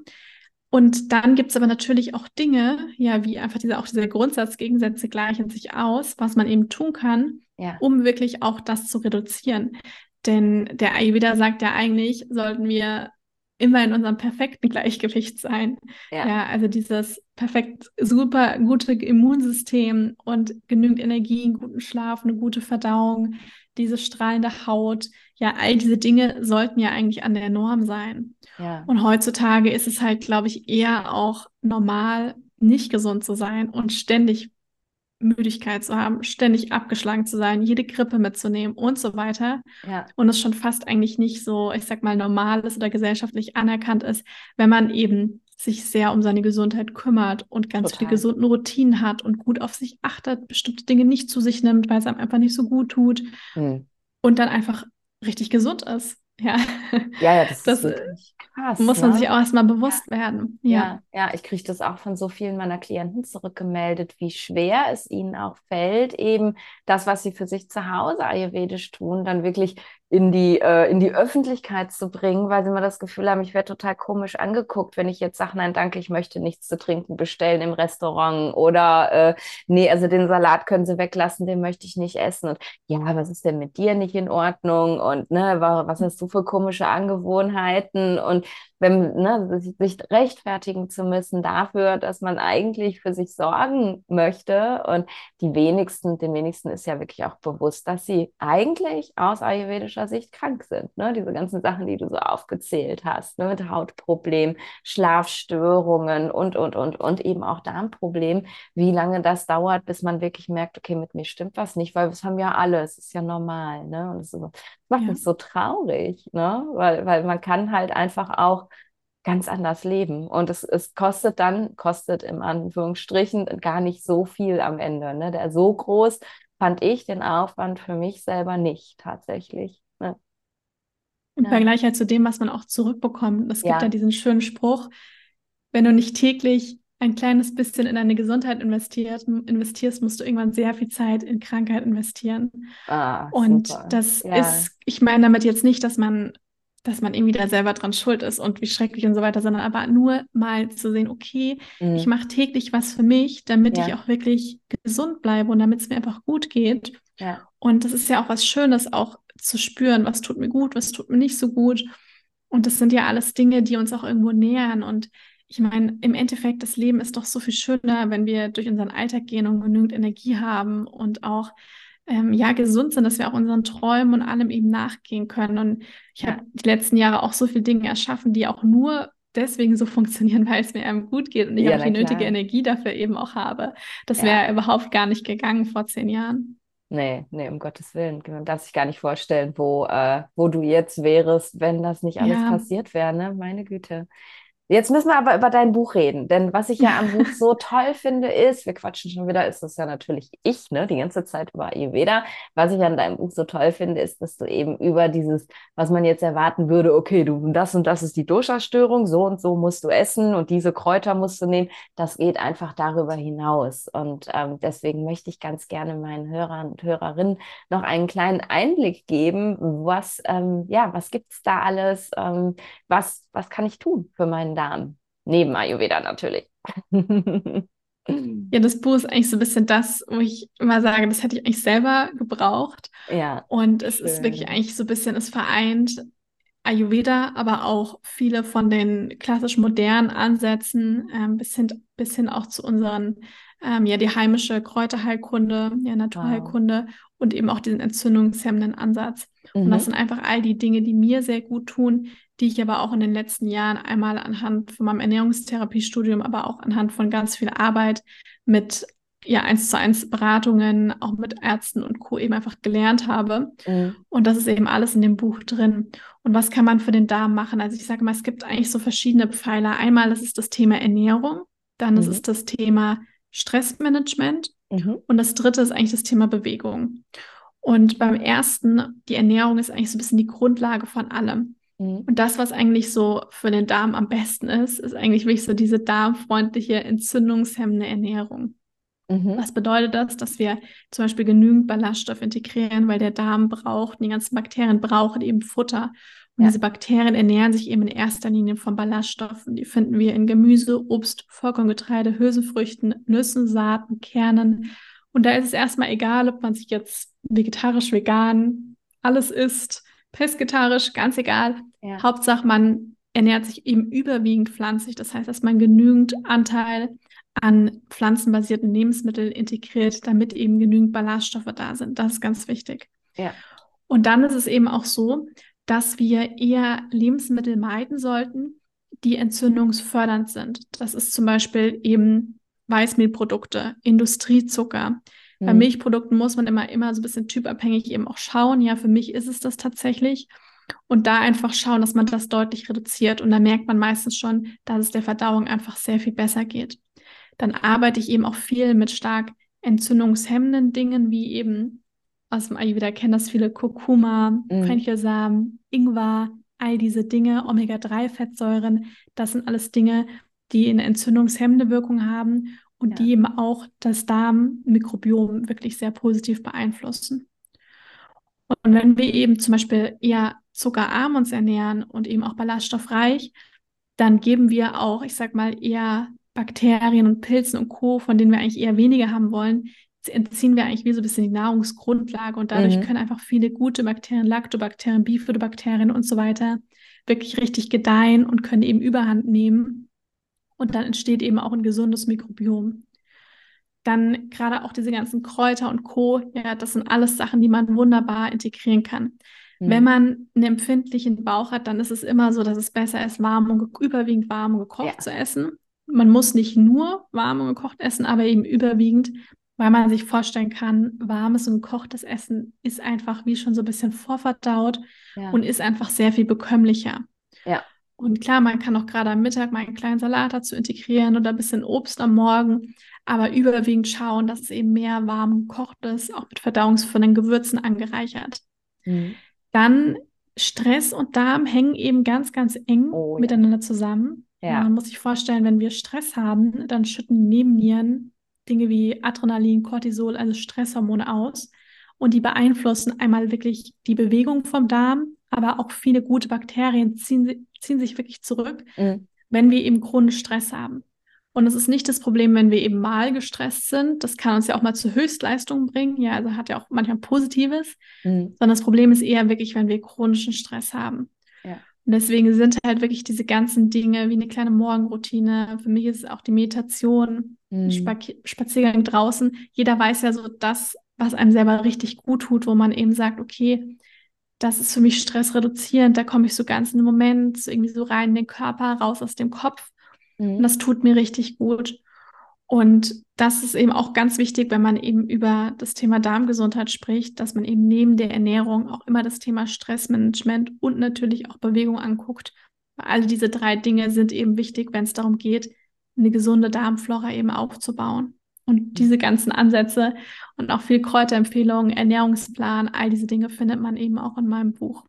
Und dann gibt es aber natürlich auch Dinge, ja, wie einfach diese, auch dieser Grundsatz, Gegensätze gleichen sich aus, was man eben tun kann, ja. um wirklich auch das zu reduzieren. Denn der Ayurveda sagt ja eigentlich, sollten wir immer in unserem perfekten Gleichgewicht sein. Ja. ja. also dieses perfekt super gute Immunsystem und genügend Energie, einen guten Schlaf, eine gute Verdauung, diese strahlende Haut, ja, all diese Dinge sollten ja eigentlich an der Norm sein. Ja. Und heutzutage ist es halt, glaube ich, eher auch normal, nicht gesund zu sein und ständig Müdigkeit zu haben, ständig abgeschlagen zu sein, jede Grippe mitzunehmen und so weiter. Ja. Und es schon fast eigentlich nicht so, ich sag mal, normal ist oder gesellschaftlich anerkannt ist, wenn man eben sich sehr um seine Gesundheit kümmert und ganz Total. viele gesunden Routinen hat und gut auf sich achtet, bestimmte Dinge nicht zu sich nimmt, weil es einem einfach nicht so gut tut mhm. und dann einfach richtig gesund ist. Ja, ja, ja das, das ist wirklich krass. Muss man ne? sich auch erstmal bewusst ja. werden. Ja, ja, ja ich kriege das auch von so vielen meiner Klienten zurückgemeldet, wie schwer es ihnen auch fällt, eben das, was sie für sich zu Hause ayurvedisch tun, dann wirklich in die, äh, in die Öffentlichkeit zu bringen, weil sie immer das Gefühl haben, ich werde total komisch angeguckt, wenn ich jetzt sage, nein, danke, ich möchte nichts zu trinken bestellen im Restaurant oder äh, nee, also den Salat können sie weglassen, den möchte ich nicht essen. Und ja, was ist denn mit dir nicht in Ordnung? Und ne, was hast du für komische Angewohnheiten? Und wenn, ne, sich rechtfertigen zu müssen dafür, dass man eigentlich für sich sorgen möchte. Und die wenigsten, den wenigsten ist ja wirklich auch bewusst, dass sie eigentlich aus ayurvedischer Sicht krank sind. Ne? Diese ganzen Sachen, die du so aufgezählt hast, ne? mit Hautproblemen, Schlafstörungen und, und, und, und eben auch Darmproblemen, wie lange das dauert, bis man wirklich merkt, okay, mit mir stimmt was nicht, weil das haben ja alle, es ist ja normal. Ne? Und das macht ja. mich so traurig, ne? weil, weil man kann halt einfach auch ganz anders leben. Und es, es kostet dann, kostet im Anführungsstrichen gar nicht so viel am Ende. Ne? Der so groß fand ich den Aufwand für mich selber nicht tatsächlich. Ne? Im ja. Vergleich halt zu dem, was man auch zurückbekommt. Es gibt ja. ja diesen schönen Spruch, wenn du nicht täglich ein kleines bisschen in deine Gesundheit investiert, investierst, musst du irgendwann sehr viel Zeit in Krankheit investieren. Ah, und super. das ja. ist, ich meine damit jetzt nicht, dass man, dass man irgendwie da selber dran schuld ist und wie schrecklich und so weiter, sondern aber nur mal zu sehen, okay, mhm. ich mache täglich was für mich, damit ja. ich auch wirklich gesund bleibe und damit es mir einfach gut geht. Ja. Und das ist ja auch was Schönes, auch zu spüren, was tut mir gut, was tut mir nicht so gut. Und das sind ja alles Dinge, die uns auch irgendwo nähern. Und ich meine, im Endeffekt, das Leben ist doch so viel schöner, wenn wir durch unseren Alltag gehen und genügend Energie haben und auch ähm, ja gesund sind, dass wir auch unseren Träumen und allem eben nachgehen können. Und ich habe die letzten Jahre auch so viele Dinge erschaffen, die auch nur deswegen so funktionieren, weil es mir einem gut geht und ich ja, auch die nötige Energie dafür eben auch habe. Das ja. wäre überhaupt gar nicht gegangen vor zehn Jahren. Nee, nee, um Gottes Willen. Man darf sich gar nicht vorstellen, wo, äh, wo du jetzt wärst, wenn das nicht alles ja. passiert wäre, ne? Meine Güte. Jetzt müssen wir aber über dein Buch reden, denn was ich ja am Buch so toll finde, ist, wir quatschen schon wieder, ist das ja natürlich ich, ne, die ganze Zeit über Ayurveda. Was ich an deinem Buch so toll finde, ist, dass du eben über dieses, was man jetzt erwarten würde, okay, du, das und das ist die Dosha-Störung, so und so musst du essen und diese Kräuter musst du nehmen, das geht einfach darüber hinaus. Und ähm, deswegen möchte ich ganz gerne meinen Hörern und Hörerinnen noch einen kleinen Einblick geben, was, ähm, ja, was gibt's da alles, ähm, was, was kann ich tun für meinen Darm. Neben Ayurveda natürlich. Ja, das Buch ist eigentlich so ein bisschen das, wo ich immer sage, das hätte ich eigentlich selber gebraucht. Ja. Und es schön. ist wirklich eigentlich so ein bisschen, es vereint Ayurveda, aber auch viele von den klassisch modernen Ansätzen ähm, bis, hin, bis hin auch zu unseren, ähm, ja, die heimische Kräuterheilkunde, ja, Naturheilkunde wow. und eben auch diesen entzündungshemmenden Ansatz. Mhm. Und das mhm. sind einfach all die Dinge, die mir sehr gut tun, die ich aber auch in den letzten Jahren einmal anhand von meinem Ernährungstherapiestudium, aber auch anhand von ganz viel Arbeit mit ja eins zu eins Beratungen, auch mit Ärzten und Co. eben einfach gelernt habe. Mhm. Und das ist eben alles in dem Buch drin. Und was kann man für den Darm machen? Also ich sage mal, es gibt eigentlich so verschiedene Pfeiler. Einmal das ist das Thema Ernährung, dann mhm. ist es das Thema Stressmanagement mhm. und das dritte ist eigentlich das Thema Bewegung. Und beim ersten, die Ernährung ist eigentlich so ein bisschen die Grundlage von allem. Mhm. Und das, was eigentlich so für den Darm am besten ist, ist eigentlich wirklich so diese darmfreundliche, entzündungshemmende Ernährung. Mhm. Was bedeutet das? Dass wir zum Beispiel genügend Ballaststoff integrieren, weil der Darm braucht, die ganzen Bakterien brauchen eben Futter. Und ja. diese Bakterien ernähren sich eben in erster Linie von Ballaststoffen. Die finden wir in Gemüse, Obst, Vollkorngetreide, Hülsenfrüchten, Nüssen, Saaten, Kernen. Und da ist es erstmal egal, ob man sich jetzt vegetarisch, vegan, alles isst pesketarisch, ganz egal. Ja. Hauptsache, man ernährt sich eben überwiegend pflanzlich. Das heißt, dass man genügend Anteil an pflanzenbasierten Lebensmitteln integriert, damit eben genügend Ballaststoffe da sind. Das ist ganz wichtig. Ja. Und dann ist es eben auch so, dass wir eher Lebensmittel meiden sollten, die entzündungsfördernd sind. Das ist zum Beispiel eben Weißmehlprodukte, Industriezucker, bei mhm. Milchprodukten muss man immer, immer so ein bisschen typabhängig eben auch schauen. Ja, für mich ist es das tatsächlich. Und da einfach schauen, dass man das deutlich reduziert. Und da merkt man meistens schon, dass es der Verdauung einfach sehr viel besser geht. Dann arbeite ich eben auch viel mit stark entzündungshemmenden Dingen, wie eben aus dem Ayurveda kennen das viele Kurkuma, mhm. Fenchelsamen, Ingwer, all diese Dinge, Omega-3-Fettsäuren. Das sind alles Dinge, die eine entzündungshemmende Wirkung haben und ja. die eben auch das Darmmikrobiom wirklich sehr positiv beeinflussen. Und wenn wir eben zum Beispiel eher zuckerarm uns ernähren und eben auch ballaststoffreich, dann geben wir auch, ich sag mal, eher Bakterien und Pilzen und Co., von denen wir eigentlich eher weniger haben wollen, entziehen wir eigentlich wie so ein bisschen die Nahrungsgrundlage und dadurch mhm. können einfach viele gute Bakterien, Lactobakterien, Bifidobakterien und so weiter wirklich richtig gedeihen und können eben Überhand nehmen und dann entsteht eben auch ein gesundes Mikrobiom. Dann gerade auch diese ganzen Kräuter und Co., ja, das sind alles Sachen, die man wunderbar integrieren kann. Mhm. Wenn man einen empfindlichen Bauch hat, dann ist es immer so, dass es besser ist, warm und überwiegend warm und gekocht ja. zu essen. Man muss nicht nur warm und gekocht essen, aber eben überwiegend, weil man sich vorstellen kann, warmes und gekochtes Essen ist einfach wie schon so ein bisschen vorverdaut ja. und ist einfach sehr viel bekömmlicher. Ja. Und klar, man kann auch gerade am Mittag mal einen kleinen Salat dazu integrieren oder ein bisschen Obst am Morgen, aber überwiegend schauen, dass es eben mehr warm gekocht ist, auch mit verdauungsvollen Gewürzen angereichert. Mhm. Dann Stress und Darm hängen eben ganz, ganz eng oh, miteinander ja. zusammen. Ja. Man muss sich vorstellen, wenn wir Stress haben, dann schütten Nebennieren Dinge wie Adrenalin, Cortisol, also Stresshormone aus. Und die beeinflussen einmal wirklich die Bewegung vom Darm, aber auch viele gute Bakterien ziehen, ziehen sich wirklich zurück, mhm. wenn wir eben chronisch Stress haben. Und es ist nicht das Problem, wenn wir eben mal gestresst sind. Das kann uns ja auch mal zu Höchstleistungen bringen. Ja, also hat ja auch manchmal Positives. Mhm. Sondern das Problem ist eher wirklich, wenn wir chronischen Stress haben. Ja. Und deswegen sind halt wirklich diese ganzen Dinge wie eine kleine Morgenroutine. Für mich ist es auch die Meditation, mhm. Spaziergang draußen. Jeder weiß ja so das, was einem selber richtig gut tut, wo man eben sagt, okay, das ist für mich stressreduzierend. Da komme ich so ganz in den Moment, so irgendwie so rein in den Körper, raus aus dem Kopf. Mhm. Und das tut mir richtig gut. Und das ist eben auch ganz wichtig, wenn man eben über das Thema Darmgesundheit spricht, dass man eben neben der Ernährung auch immer das Thema Stressmanagement und natürlich auch Bewegung anguckt. All diese drei Dinge sind eben wichtig, wenn es darum geht, eine gesunde Darmflora eben aufzubauen. Und diese ganzen Ansätze und auch viel Kräuterempfehlungen, Ernährungsplan, all diese Dinge findet man eben auch in meinem Buch.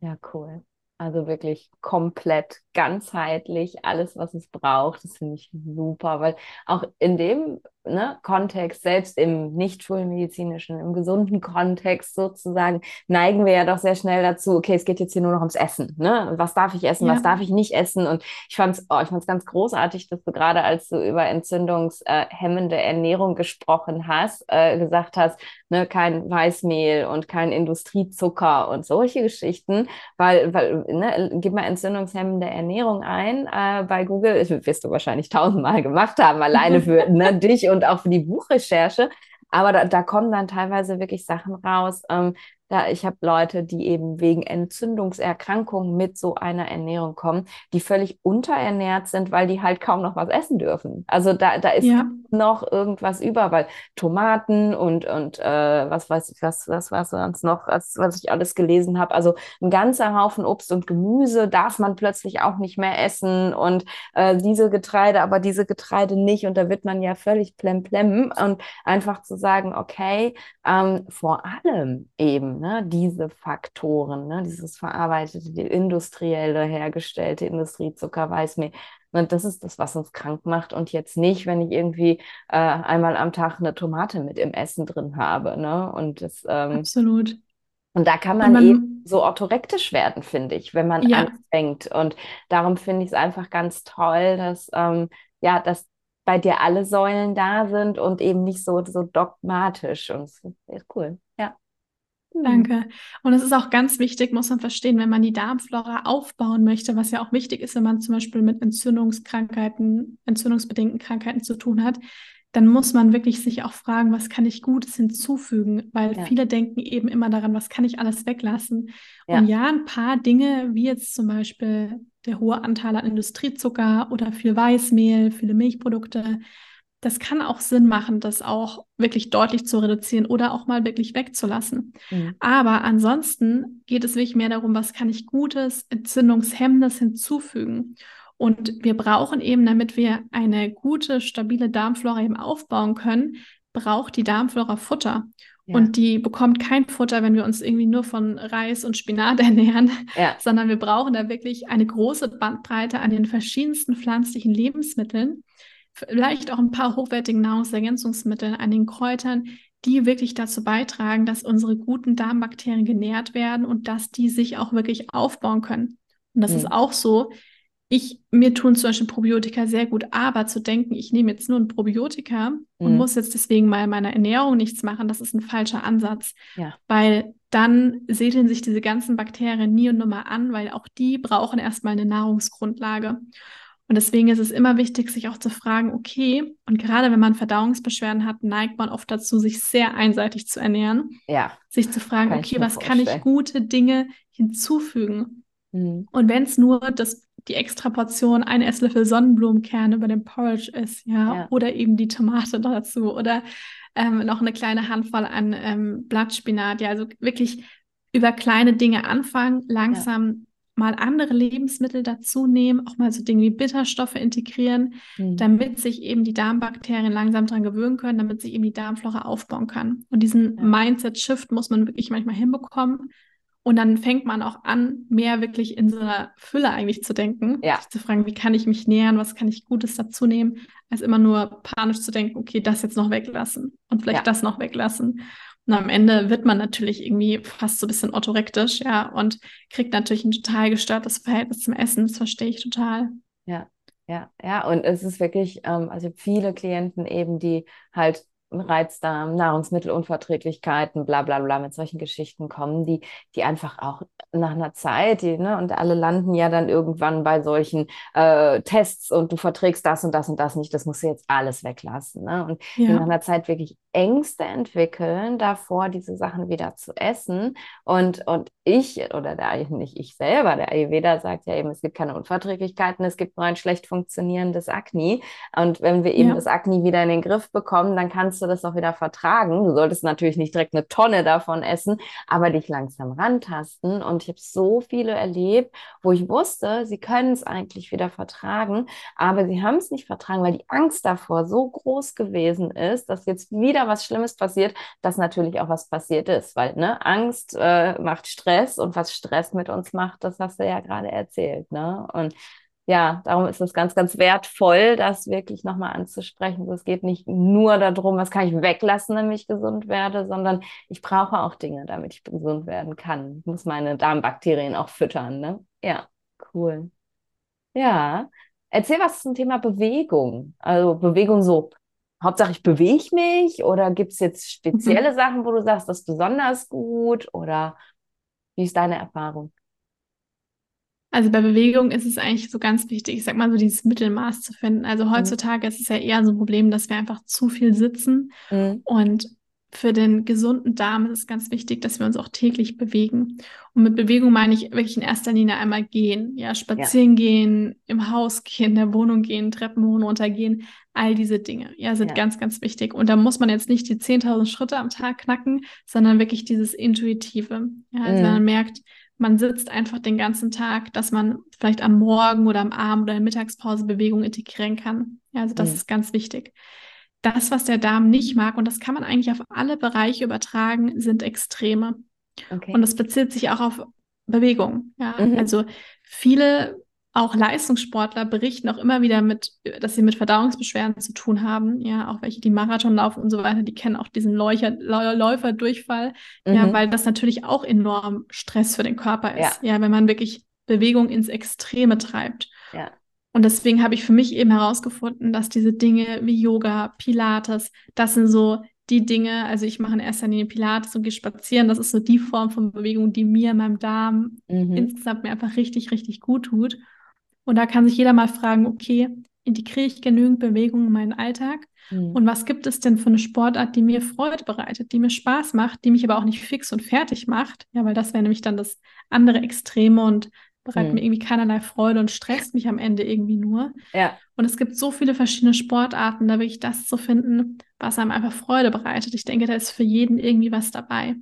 Ja, cool. Also wirklich komplett ganzheitlich, alles, was es braucht. Das finde ich super, weil auch in dem ne, Kontext, selbst im nicht schulmedizinischen, im gesunden Kontext sozusagen, neigen wir ja doch sehr schnell dazu, okay, es geht jetzt hier nur noch ums Essen. Ne? Was darf ich essen, ja. was darf ich nicht essen? Und ich fand es oh, ganz großartig, dass du gerade, als du über entzündungshemmende Ernährung gesprochen hast, äh, gesagt hast, ne, kein Weißmehl und kein Industriezucker und solche Geschichten, weil, weil ne, gib mal entzündungshemmende Ernährung ein äh, bei Google, das wirst du wahrscheinlich tausendmal gemacht haben, alleine für ne, dich und und auch für die Buchrecherche. Aber da, da kommen dann teilweise wirklich Sachen raus, ähm, da ich habe Leute, die eben wegen Entzündungserkrankungen mit so einer Ernährung kommen, die völlig unterernährt sind, weil die halt kaum noch was essen dürfen. Also da, da ist ja. noch irgendwas über, weil Tomaten und, und äh, was weiß ich, was, was war sonst noch, was, was ich alles gelesen habe. Also ein ganzer Haufen Obst und Gemüse darf man plötzlich auch nicht mehr essen und äh, diese Getreide, aber diese Getreide nicht. Und da wird man ja völlig plemplem und einfach zu sagen, okay, ähm, vor allem eben ne, diese Faktoren, ne, dieses verarbeitete, die industrielle hergestellte Industriezucker, Weißmehl. Und das ist das, was uns krank macht und jetzt nicht, wenn ich irgendwie äh, einmal am Tag eine Tomate mit im Essen drin habe. Ne? Und das, ähm, Absolut. Und da kann man, man, eben so orthorektisch werden, finde ich, wenn man ja. anfängt. Und darum finde ich es einfach ganz toll, dass, ähm, ja, dass bei dir alle Säulen da sind und eben nicht so, so dogmatisch. Und es ist cool. Ja. Danke. Und es ist auch ganz wichtig, muss man verstehen, wenn man die Darmflora aufbauen möchte, was ja auch wichtig ist, wenn man zum Beispiel mit Entzündungskrankheiten, entzündungsbedingten Krankheiten zu tun hat, dann muss man wirklich sich auch fragen, was kann ich Gutes hinzufügen? Weil ja. viele denken eben immer daran, was kann ich alles weglassen? Ja. Und ja, ein paar Dinge, wie jetzt zum Beispiel der hohe Anteil an Industriezucker oder viel Weißmehl, viele Milchprodukte, das kann auch Sinn machen, das auch wirklich deutlich zu reduzieren oder auch mal wirklich wegzulassen. Mhm. Aber ansonsten geht es wirklich mehr darum, was kann ich Gutes, Entzündungshemmendes hinzufügen. Und wir brauchen eben, damit wir eine gute, stabile Darmflora eben aufbauen können, braucht die Darmflora Futter. Ja. Und die bekommt kein Futter, wenn wir uns irgendwie nur von Reis und Spinat ernähren, ja. sondern wir brauchen da wirklich eine große Bandbreite an den verschiedensten pflanzlichen Lebensmitteln, vielleicht auch ein paar hochwertigen Nahrungsergänzungsmittel an den Kräutern, die wirklich dazu beitragen, dass unsere guten Darmbakterien genährt werden und dass die sich auch wirklich aufbauen können. Und das mhm. ist auch so. Ich, mir tun zum Beispiel Probiotika sehr gut, aber zu denken, ich nehme jetzt nur ein Probiotika mhm. und muss jetzt deswegen mal meiner Ernährung nichts machen, das ist ein falscher Ansatz. Ja. Weil dann siedeln sich diese ganzen Bakterien nie und nimmer an, weil auch die brauchen erstmal eine Nahrungsgrundlage. Und deswegen ist es immer wichtig, sich auch zu fragen, okay, und gerade wenn man Verdauungsbeschwerden hat, neigt man oft dazu, sich sehr einseitig zu ernähren. Ja. Sich zu fragen, okay, was vorstellen. kann ich gute Dinge hinzufügen? Mhm. Und wenn es nur das, die extra Portion, ein Esslöffel Sonnenblumenkerne über dem Porridge ist, ja, ja. oder eben die Tomate dazu oder ähm, noch eine kleine Handvoll an ähm, Blattspinat, ja, also wirklich über kleine Dinge anfangen, langsam mal andere Lebensmittel dazu nehmen, auch mal so Dinge wie Bitterstoffe integrieren, mhm. damit sich eben die Darmbakterien langsam daran gewöhnen können, damit sich eben die Darmflora aufbauen kann. Und diesen ja. Mindset-Shift muss man wirklich manchmal hinbekommen. Und dann fängt man auch an, mehr wirklich in so einer Fülle eigentlich zu denken. Ja. Zu fragen, wie kann ich mich nähern, was kann ich Gutes dazu nehmen, als immer nur panisch zu denken, okay, das jetzt noch weglassen und vielleicht ja. das noch weglassen. Und am Ende wird man natürlich irgendwie fast so ein bisschen orthorektisch, ja, und kriegt natürlich ein total gestörtes Verhältnis zum Essen. Das verstehe ich total. Ja, ja, ja. Und es ist wirklich, ähm, also viele Klienten eben, die halt Reizdarm, Nahrungsmittelunverträglichkeiten, bla bla bla, mit solchen Geschichten kommen, die, die einfach auch nach einer Zeit, die, ne, und alle landen ja dann irgendwann bei solchen äh, Tests und du verträgst das und das und das nicht, das musst du jetzt alles weglassen. Ne? Und ja. nach einer Zeit wirklich Ängste entwickeln davor, diese Sachen wieder zu essen. Und, und ich, oder der, nicht ich selber, der Ayurveda sagt ja eben, es gibt keine Unverträglichkeiten, es gibt nur ein schlecht funktionierendes Akne. Und wenn wir eben ja. das Akne wieder in den Griff bekommen, dann kannst kannst du das auch wieder vertragen. Du solltest natürlich nicht direkt eine Tonne davon essen, aber dich langsam rantasten. Und ich habe so viele erlebt, wo ich wusste, sie können es eigentlich wieder vertragen, aber sie haben es nicht vertragen, weil die Angst davor so groß gewesen ist, dass jetzt wieder was Schlimmes passiert, dass natürlich auch was passiert ist. Weil ne, Angst äh, macht Stress und was Stress mit uns macht, das hast du ja gerade erzählt. Ne? Und ja, darum ist es ganz, ganz wertvoll, das wirklich nochmal anzusprechen. Es geht nicht nur darum, was kann ich weglassen, damit ich gesund werde, sondern ich brauche auch Dinge, damit ich gesund werden kann. Ich muss meine Darmbakterien auch füttern. Ne? Ja, cool. Ja, erzähl was zum Thema Bewegung. Also Bewegung so, Hauptsache ich bewege mich oder gibt es jetzt spezielle mhm. Sachen, wo du sagst, das ist besonders gut oder wie ist deine Erfahrung? Also bei Bewegung ist es eigentlich so ganz wichtig, ich sag mal so dieses Mittelmaß zu finden. Also mhm. heutzutage mhm. ist es ja eher so ein Problem, dass wir einfach zu viel sitzen. Mhm. Und für den gesunden Darm ist es ganz wichtig, dass wir uns auch täglich bewegen. Und mit Bewegung meine ich wirklich in erster Linie einmal gehen. Ja, spazieren ja. gehen, im Haus gehen, in der Wohnung gehen, Treppen hoch und runter gehen. All diese Dinge, ja, sind ja. ganz, ganz wichtig. Und da muss man jetzt nicht die 10.000 Schritte am Tag knacken, sondern wirklich dieses Intuitive. Ja, also mhm. wenn man merkt, man sitzt einfach den ganzen Tag, dass man vielleicht am Morgen oder am Abend oder in der Mittagspause Bewegung integrieren kann. Ja, also das mhm. ist ganz wichtig. Das, was der Darm nicht mag, und das kann man eigentlich auf alle Bereiche übertragen, sind Extreme. Okay. Und das bezieht sich auch auf Bewegung. Ja, mhm. also viele auch Leistungssportler berichten auch immer wieder mit, dass sie mit Verdauungsbeschwerden zu tun haben. Ja, auch welche, die Marathon laufen und so weiter, die kennen auch diesen Läufer, Läuferdurchfall. Mhm. Ja, weil das natürlich auch enorm Stress für den Körper ist. Ja, ja wenn man wirklich Bewegung ins Extreme treibt. Ja. Und deswegen habe ich für mich eben herausgefunden, dass diese Dinge wie Yoga, Pilates, das sind so die Dinge, also ich mache in erster Linie Pilates und gehe spazieren. Das ist so die Form von Bewegung, die mir, meinem Darm mhm. insgesamt mir einfach richtig, richtig gut tut. Und da kann sich jeder mal fragen, okay, integriere ich genügend Bewegung in meinen Alltag? Mhm. Und was gibt es denn für eine Sportart, die mir Freude bereitet, die mir Spaß macht, die mich aber auch nicht fix und fertig macht? Ja, weil das wäre nämlich dann das andere Extreme und bereitet mhm. mir irgendwie keinerlei Freude und stresst mich am Ende irgendwie nur. Ja. Und es gibt so viele verschiedene Sportarten, da wirklich das zu finden, was einem einfach Freude bereitet. Ich denke, da ist für jeden irgendwie was dabei.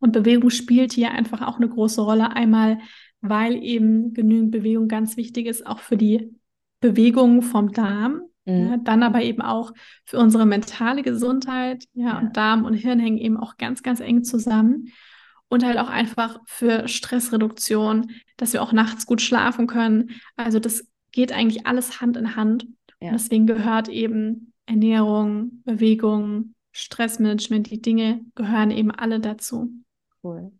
Und Bewegung spielt hier einfach auch eine große Rolle. Einmal weil eben genügend Bewegung ganz wichtig ist, auch für die Bewegung vom Darm. Mhm. Ja, dann aber eben auch für unsere mentale Gesundheit. Ja, ja, und Darm und Hirn hängen eben auch ganz, ganz eng zusammen. Und halt auch einfach für Stressreduktion, dass wir auch nachts gut schlafen können. Also das geht eigentlich alles Hand in Hand. Ja. deswegen gehört eben Ernährung, Bewegung, Stressmanagement, die Dinge gehören eben alle dazu. Cool.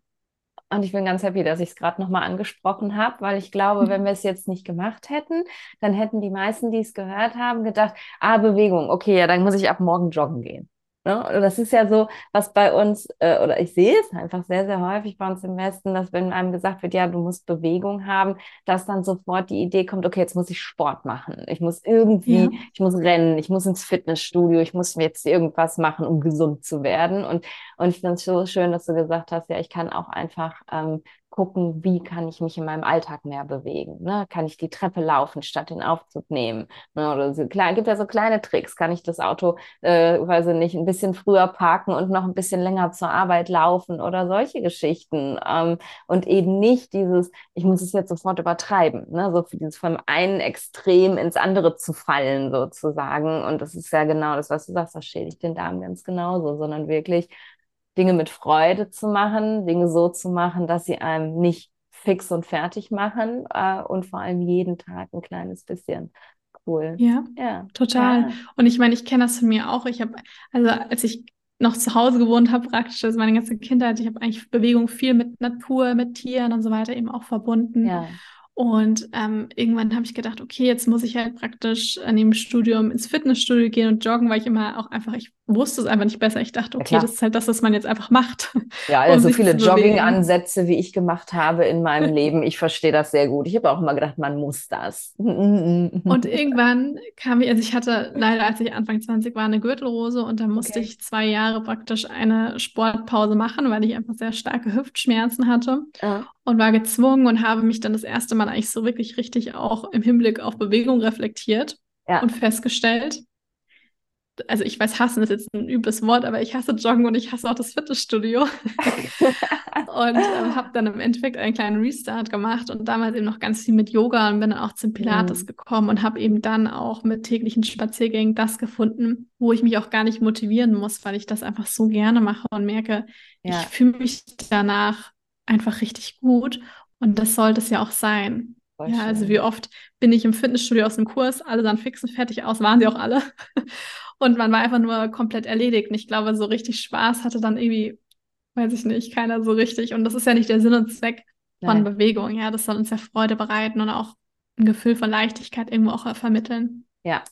Und ich bin ganz happy, dass ich es gerade nochmal angesprochen habe, weil ich glaube, wenn wir es jetzt nicht gemacht hätten, dann hätten die meisten, die es gehört haben, gedacht, ah, Bewegung, okay, ja, dann muss ich ab morgen joggen gehen. Ne? Das ist ja so, was bei uns, äh, oder ich sehe es einfach sehr, sehr häufig bei uns im Westen, dass wenn einem gesagt wird, ja, du musst Bewegung haben, dass dann sofort die Idee kommt, okay, jetzt muss ich Sport machen. Ich muss irgendwie, ja. ich muss rennen, ich muss ins Fitnessstudio, ich muss jetzt irgendwas machen, um gesund zu werden. Und, und ich finde es so schön, dass du gesagt hast, ja, ich kann auch einfach ähm, gucken, wie kann ich mich in meinem Alltag mehr bewegen. Ne? Kann ich die Treppe laufen, statt den Aufzug nehmen? Ne? Oder so klein, gibt ja so kleine Tricks. Kann ich das Auto, äh, weiß ich nicht, ein bisschen früher parken und noch ein bisschen länger zur Arbeit laufen oder solche Geschichten. Ähm, und eben nicht dieses, ich muss es jetzt sofort übertreiben. Ne? So dieses vom einen Extrem ins andere zu fallen sozusagen. Und das ist ja genau das, was du sagst, das schädigt den Darm ganz genauso, sondern wirklich Dinge mit Freude zu machen, Dinge so zu machen, dass sie einem nicht fix und fertig machen äh, und vor allem jeden Tag ein kleines bisschen. Cool. Ja, ja. total. Ja. Und ich meine, ich kenne das von mir auch. Ich habe, also als ich noch zu Hause gewohnt habe, praktisch, also meine ganze Kindheit, ich habe eigentlich Bewegung viel mit Natur, mit Tieren und so weiter eben auch verbunden. Ja. Und ähm, irgendwann habe ich gedacht, okay, jetzt muss ich halt praktisch an dem Studium ins Fitnessstudio gehen und joggen, weil ich immer auch einfach, ich wusste es einfach nicht besser. Ich dachte, okay, ja, das ist halt das, was man jetzt einfach macht. Ja, also um so viele Jogging-Ansätze, wie ich gemacht habe in meinem Leben. Ich verstehe das sehr gut. Ich habe auch immer gedacht, man muss das. und irgendwann kam ich, also ich hatte leider, als ich Anfang 20 war, eine Gürtelrose und da musste okay. ich zwei Jahre praktisch eine Sportpause machen, weil ich einfach sehr starke Hüftschmerzen hatte. Ja. Und war gezwungen und habe mich dann das erste Mal eigentlich so wirklich richtig auch im Hinblick auf Bewegung reflektiert ja. und festgestellt, also ich weiß, hassen ist jetzt ein übles Wort, aber ich hasse Joggen und ich hasse auch das Fitnessstudio. und ähm, habe dann im Endeffekt einen kleinen Restart gemacht und damals eben noch ganz viel mit Yoga und bin dann auch zum Pilates mhm. gekommen und habe eben dann auch mit täglichen Spaziergängen das gefunden, wo ich mich auch gar nicht motivieren muss, weil ich das einfach so gerne mache und merke, ja. ich fühle mich danach einfach richtig gut und das sollte es ja auch sein. Voll ja, also wie oft bin ich im Fitnessstudio aus dem Kurs, alle dann fix und fertig aus, waren sie auch alle. Und man war einfach nur komplett erledigt. Und ich glaube, so richtig Spaß hatte dann irgendwie, weiß ich nicht, keiner so richtig. Und das ist ja nicht der Sinn und Zweck von Nein. Bewegung. Ja, das soll uns ja Freude bereiten und auch ein Gefühl von Leichtigkeit irgendwo auch vermitteln. Ja,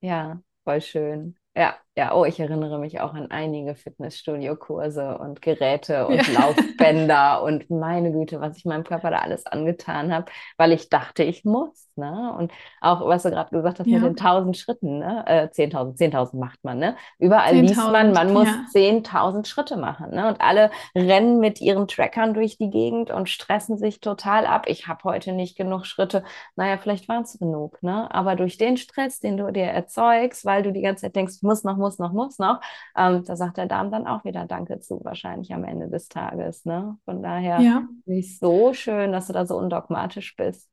ja, voll schön. Ja, ja, oh, ich erinnere mich auch an einige Fitnessstudio-Kurse und Geräte und ja. Laufbänder und meine Güte, was ich meinem Körper da alles angetan habe, weil ich dachte, ich muss. Ne? Und auch, was du gerade gesagt hast, ja. mit den 1000 Schritten, ne? äh, 10.000, 10.000 macht man. Ne? Überall liest man, man muss ja. 10.000 Schritte machen. Ne? Und alle rennen mit ihren Trackern durch die Gegend und stressen sich total ab. Ich habe heute nicht genug Schritte. Naja, vielleicht waren es genug. Ne? Aber durch den Stress, den du dir erzeugst, weil du die ganze Zeit denkst, muss noch, muss noch, muss noch, ähm, da sagt der Darm dann auch wieder Danke zu, wahrscheinlich am Ende des Tages. Ne? Von daher ja. ist so schön, dass du da so undogmatisch bist.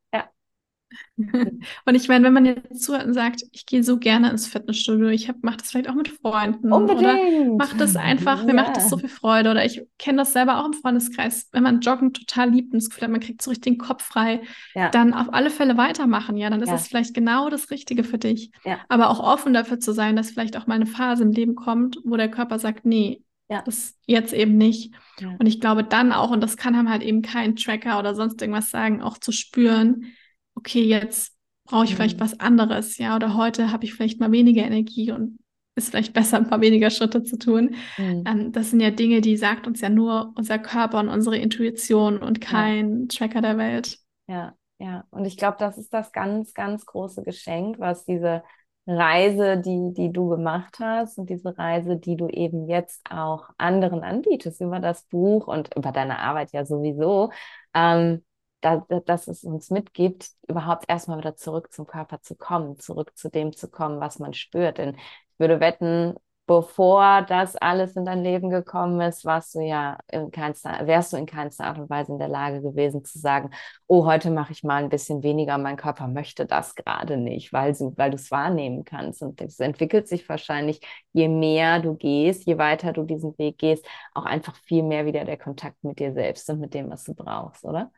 Ja. Und ich meine, wenn man jetzt zuhört und sagt, ich gehe so gerne ins Fitnessstudio, ich mache das vielleicht auch mit Freunden Unbedingt. oder mache das einfach, ja. mir macht das so viel Freude oder ich kenne das selber auch im Freundeskreis, wenn man Joggen total liebt und das Gefühl hat, man kriegt so richtig den Kopf frei, ja. dann auf alle Fälle weitermachen, ja, dann ist es vielleicht genau das Richtige für dich. Aber auch offen dafür zu sein, dass vielleicht auch mal eine Phase im Leben kommt, wo der Körper sagt, nee, ja. Das jetzt eben nicht. Ja. Und ich glaube dann auch, und das kann einem halt eben kein Tracker oder sonst irgendwas sagen, auch zu spüren, okay, jetzt brauche ich mhm. vielleicht was anderes, ja, oder heute habe ich vielleicht mal weniger Energie und ist vielleicht besser, ein paar weniger Schritte zu tun. Mhm. Ähm, das sind ja Dinge, die sagt uns ja nur unser Körper und unsere Intuition und kein ja. Tracker der Welt. Ja, ja. Und ich glaube, das ist das ganz, ganz große Geschenk, was diese Reise, die, die du gemacht hast und diese Reise, die du eben jetzt auch anderen anbietest über das Buch und über deine Arbeit ja sowieso, ähm, da, dass es uns mitgibt, überhaupt erstmal wieder zurück zum Körper zu kommen, zurück zu dem zu kommen, was man spürt. Denn ich würde wetten, bevor das alles in dein Leben gekommen ist, warst du ja in keinster, wärst du in keinster Art und Weise in der Lage gewesen zu sagen, oh, heute mache ich mal ein bisschen weniger, mein Körper möchte das gerade nicht, weil weil du es wahrnehmen kannst. Und es entwickelt sich wahrscheinlich, je mehr du gehst, je weiter du diesen Weg gehst, auch einfach viel mehr wieder der Kontakt mit dir selbst und mit dem, was du brauchst, oder?